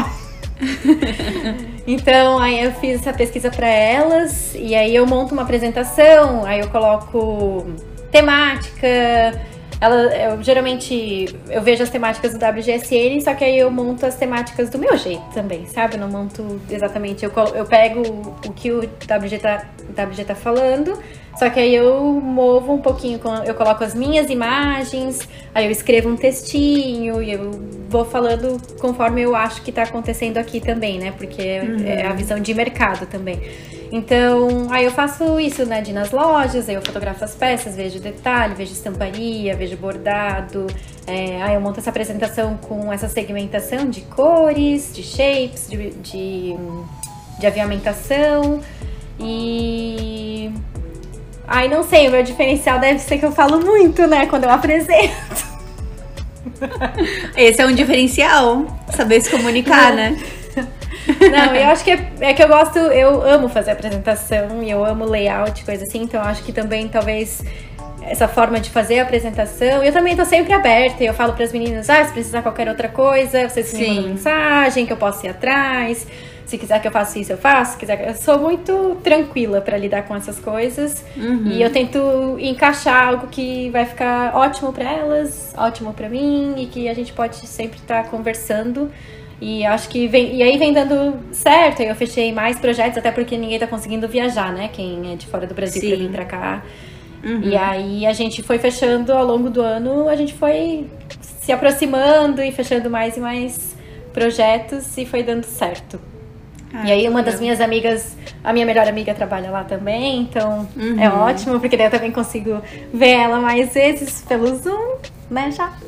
então, aí eu fiz essa pesquisa para elas e aí eu monto uma apresentação, aí eu coloco temática, ela, eu geralmente eu vejo as temáticas do WGSN, só que aí eu monto as temáticas do meu jeito também, sabe? Eu não monto exatamente. Eu, eu pego o que o WG tá, WG tá falando, só que aí eu movo um pouquinho, eu coloco as minhas imagens, aí eu escrevo um textinho e eu vou falando conforme eu acho que tá acontecendo aqui também, né? Porque uhum. é a visão de mercado também. Então, aí eu faço isso, né, de ir nas lojas, aí eu fotografo as peças, vejo detalhe, vejo estamparia, vejo bordado, é, aí eu monto essa apresentação com essa segmentação de cores, de shapes, de, de, de aviamentação e... Aí não sei, o meu diferencial deve ser que eu falo muito, né, quando eu apresento. Esse é um diferencial, saber se comunicar, né? Não, eu acho que é, é, que eu gosto, eu amo fazer apresentação e eu amo layout, coisa assim, então acho que também talvez essa forma de fazer a apresentação. Eu também tô sempre aberta e eu falo para as meninas, ah, se precisar qualquer outra coisa, vocês Sim. me mandam mensagem que eu posso ir atrás. Se quiser que eu faça isso, eu faço. Se quiser, eu sou muito tranquila para lidar com essas coisas. Uhum. E eu tento encaixar algo que vai ficar ótimo para elas, ótimo para mim e que a gente pode sempre estar tá conversando e acho que vem. E aí vem dando certo. Eu fechei mais projetos, até porque ninguém tá conseguindo viajar, né? Quem é de fora do Brasil Sim. pra vir pra cá. Uhum. E aí a gente foi fechando ao longo do ano, a gente foi se aproximando e fechando mais e mais projetos e foi dando certo. Ah, e aí uma das minhas amigas, a minha melhor amiga trabalha lá também, então é uhum. é ótimo, porque daí eu também consigo ver ela mais vezes pelo Zoom, né, Jaque?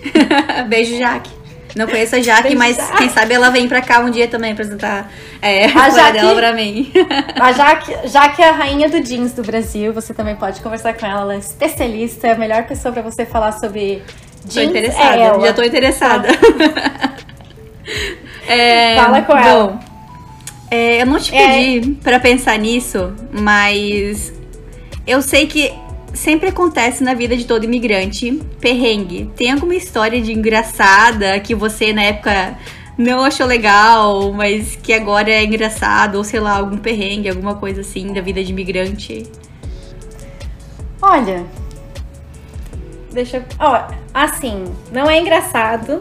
Beijo, Jaque. Não conheço a Jaque, mas quem sabe ela vem pra cá um dia também apresentar é, a, Jaque, dela pra mim. A Jaque, Jaque é a rainha do jeans do Brasil. Você também pode conversar com ela. Ela é especialista, é a melhor pessoa pra você falar sobre jeans. Tô interessada, é já tô interessada. é, Fala com ela. Bom, é, eu não te pedi é. pra pensar nisso, mas eu sei que sempre acontece na vida de todo imigrante perrengue. Tem alguma história de engraçada que você na época não achou legal, mas que agora é engraçado, ou sei lá, algum perrengue, alguma coisa assim da vida de imigrante? Olha, deixa eu. Ó, assim, não é engraçado,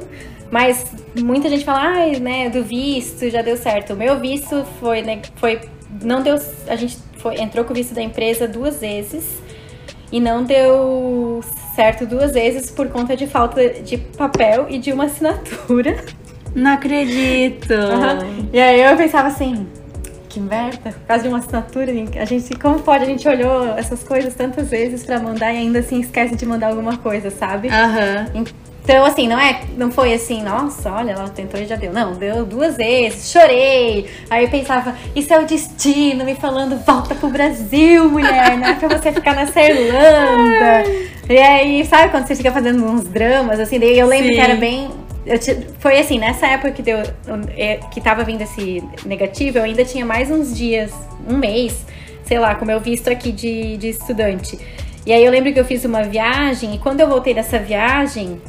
mas muita gente fala, ai, ah, né, do visto já deu certo. O meu visto foi, né, foi. Não deu. A gente foi, entrou com o visto da empresa duas vezes e não deu certo duas vezes por conta de falta de papel e de uma assinatura. Não acredito! Uhum. E aí eu pensava assim, que merda, por causa de uma assinatura, a gente, como pode? A gente olhou essas coisas tantas vezes para mandar e ainda assim esquece de mandar alguma coisa, sabe? Aham. Uhum. Então, assim, não é, não foi assim, nossa, olha, ela tentou e já deu. Não, deu duas vezes, chorei. Aí eu pensava, isso é o destino me falando, volta pro Brasil, mulher, não é pra você ficar nessa Irlanda. e aí, sabe quando você fica fazendo uns dramas, assim, daí eu lembro Sim. que era bem. Te, foi assim, nessa época que deu. É, que tava vindo esse negativo, eu ainda tinha mais uns dias, um mês, sei lá, com meu visto aqui de, de estudante. E aí eu lembro que eu fiz uma viagem, e quando eu voltei dessa viagem,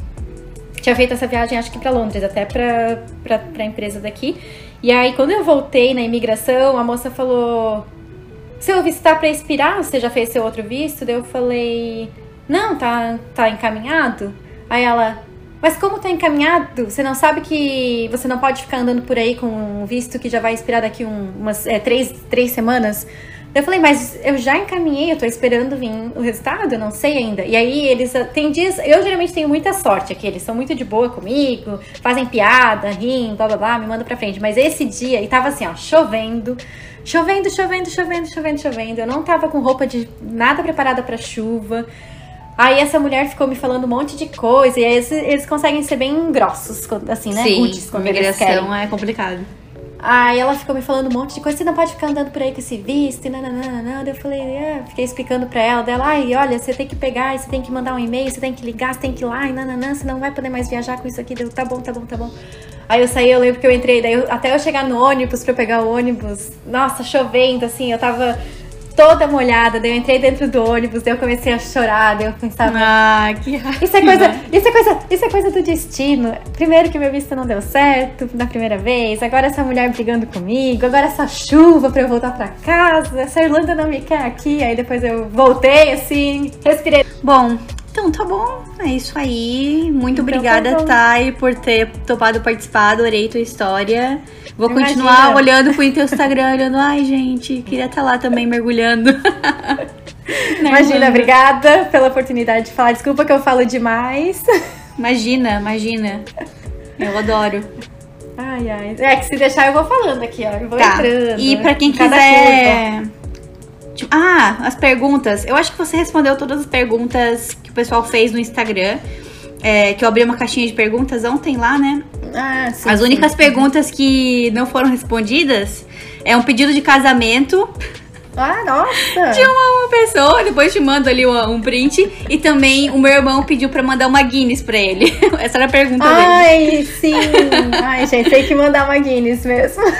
tinha feito essa viagem, acho que para Londres, até para a empresa daqui. E aí, quando eu voltei na imigração, a moça falou: Seu visto tá para expirar? Você já fez seu outro visto? Daí eu falei: Não, tá, tá encaminhado. Aí ela: Mas como tá encaminhado? Você não sabe que você não pode ficar andando por aí com um visto que já vai expirar daqui um, umas é, três, três semanas? Eu falei, mas eu já encaminhei, eu tô esperando vir o resultado, eu não sei ainda. E aí eles tem dias, eu geralmente tenho muita sorte aqui, eles são muito de boa comigo, fazem piada, riem, blá blá blá, me mandam pra frente. Mas esse dia, e tava assim, ó, chovendo, chovendo, chovendo, chovendo, chovendo, chovendo. Eu não tava com roupa de nada preparada para chuva. Aí essa mulher ficou me falando um monte de coisa, e aí eles, eles conseguem ser bem grossos, assim, né? Sim, Rudes, quando imigração é complicado. Aí ela ficou me falando um monte de coisa, você não pode ficar andando por aí com esse visto, e nananana. Eu falei, é, fiquei explicando pra ela, dela, ai, olha, você tem que pegar, você tem que mandar um e-mail, você tem que ligar, você tem que ir lá, e nananã, você não vai poder mais viajar com isso aqui. Deu, tá bom, tá bom, tá bom. Aí eu saí, eu lembro que eu entrei, daí eu, até eu chegar no ônibus pra pegar o ônibus, nossa, chovendo, assim, eu tava toda molhada, daí eu entrei dentro do ônibus, daí eu comecei a chorar, daí eu pensava, Ah, que isso é coisa, isso é coisa, isso é coisa do destino. Primeiro que meu visto não deu certo na primeira vez, agora essa mulher brigando comigo, agora essa chuva pra eu voltar pra casa, essa Irlanda não me quer aqui. Aí depois eu voltei assim, respirei. Bom, então tá bom. É isso aí. Muito Então tá obrigada, bom. Thay, por ter topado participar. Adorei tua história. Vou Imagina. continuar olhando pro teu Instagram, olhando. Ai, gente, queria estar lá também mergulhando. Na Imagina, obrigada pela oportunidade de falar. Desculpa que eu falo demais. Imagina, imagina. Eu adoro. Ai, ai. É que se deixar eu vou falando aqui, ó. Eu vou Tá. entrando. E pra quem quiser. Tipo, ah, as perguntas. Eu acho que você respondeu todas as perguntas pessoal fez no Instagram. É, que eu abri uma caixinha de perguntas ontem lá, né? Ah, sim. As sim. únicas perguntas que não foram respondidas é um pedido de casamento Ah, nossa. de uma, pessoa, depois te mando ali um, um print. E também o meu irmão pediu pra mandar uma Guinness pra ele. Essa era a pergunta dele. Ai, sim. Ai, gente, tem que mandar uma Guinness mesmo.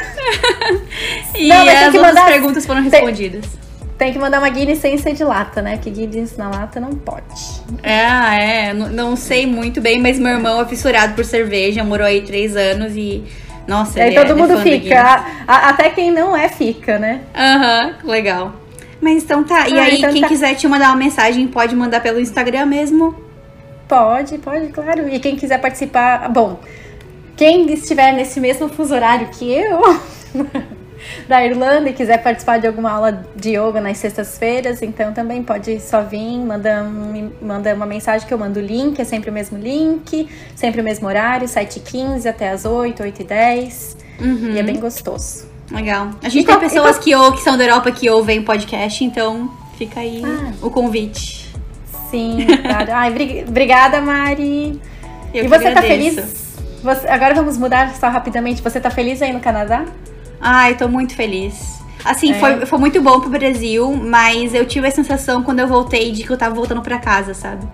E não, as outras mandar- perguntas foram respondidas. Tem que mandar uma Guinness sem ser de lata, né? Porque Guinness na lata não pode. É, é, n- não sei muito bem, mas meu irmão é fissurado por cerveja, morou aí três anos e. Nossa, E aí é- todo ele é mundo da fica. A- a- até quem não é, fica, né? Aham, legal. Mas então tá. E Ah, aí, então quem tá. quiser te mandar uma mensagem, pode mandar pelo Instagram mesmo. Pode, pode, claro. E quem quiser participar. Bom, quem estiver nesse mesmo fuso horário que eu, da Irlanda, e quiser participar de alguma aula de yoga nas sextas-feiras, então também pode só vir, manda, um- manda uma mensagem que eu mando o link, é sempre o mesmo link, sempre o mesmo horário, 7h15 até as 8, 8h10. Uhum. E é bem gostoso. Legal. A gente E tem qual- e pessoas qual- que, ou, que são da Europa que ouvem podcast, então fica aí Ah. o convite. Sim, claro. Ai, bri- obrigada, Mari. Eu e você tá agradeço. feliz? Você- agora vamos mudar só rapidamente. Você tá feliz aí no Canadá? Ai, tô muito feliz. Assim, É. foi, foi muito bom pro Brasil, mas eu tive a sensação quando eu voltei de que eu tava voltando pra casa, sabe?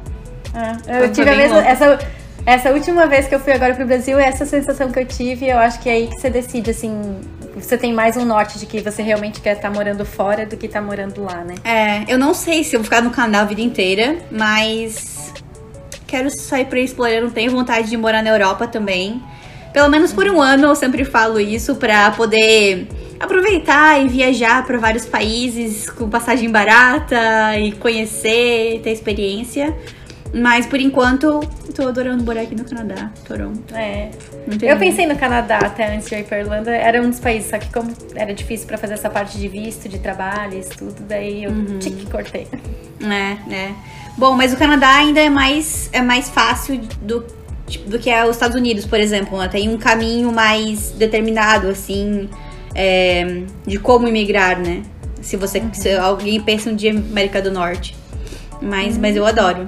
É, Foi- eu tive foi a bem mesma. louco. Essa, essa última vez que eu fui agora pro Brasil, essa sensação que eu tive, eu acho que é aí que você decide, assim. Você tem mais um norte de que você realmente quer estar morando fora do que estar morando lá, né? É, eu não sei se eu vou ficar no canal a vida inteira, mas quero sair por aí explorando. Tenho vontade de morar na Europa também. Pelo menos por um ano, eu sempre falo isso, pra poder aproveitar e viajar pra vários países com passagem barata e conhecer, ter experiência. Mas por enquanto, tô adorando morar aqui no Canadá, Toronto. É. Eu pensei no Canadá até antes de ir pra Irlanda, era um dos países, só que como era difícil pra fazer essa parte de visto, de trabalho, isso tudo, daí eu Uhum. tique, cortei. É, é. Bom, mas o Canadá ainda é mais, é mais fácil do, tipo, do que é os Estados Unidos, por exemplo. Né? Tem um caminho mais determinado, assim, é, de como imigrar, né? Se você se alguém pensa um dia em América do Norte. Mas, mas eu adoro.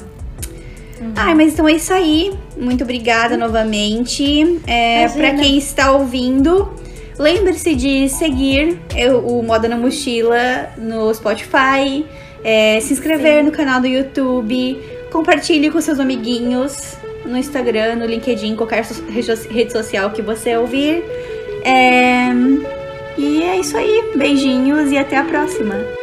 Ai, mas então é isso aí. Muito obrigada novamente. É, para quem está ouvindo, lembre-se de seguir eu- o Moda na Mochila no Spotify, é, se inscrever no canal do YouTube, compartilhe com seus amiguinhos no Instagram, no LinkedIn, qualquer rede social que você ouvir. É, e é isso aí. Beijinhos e até a próxima.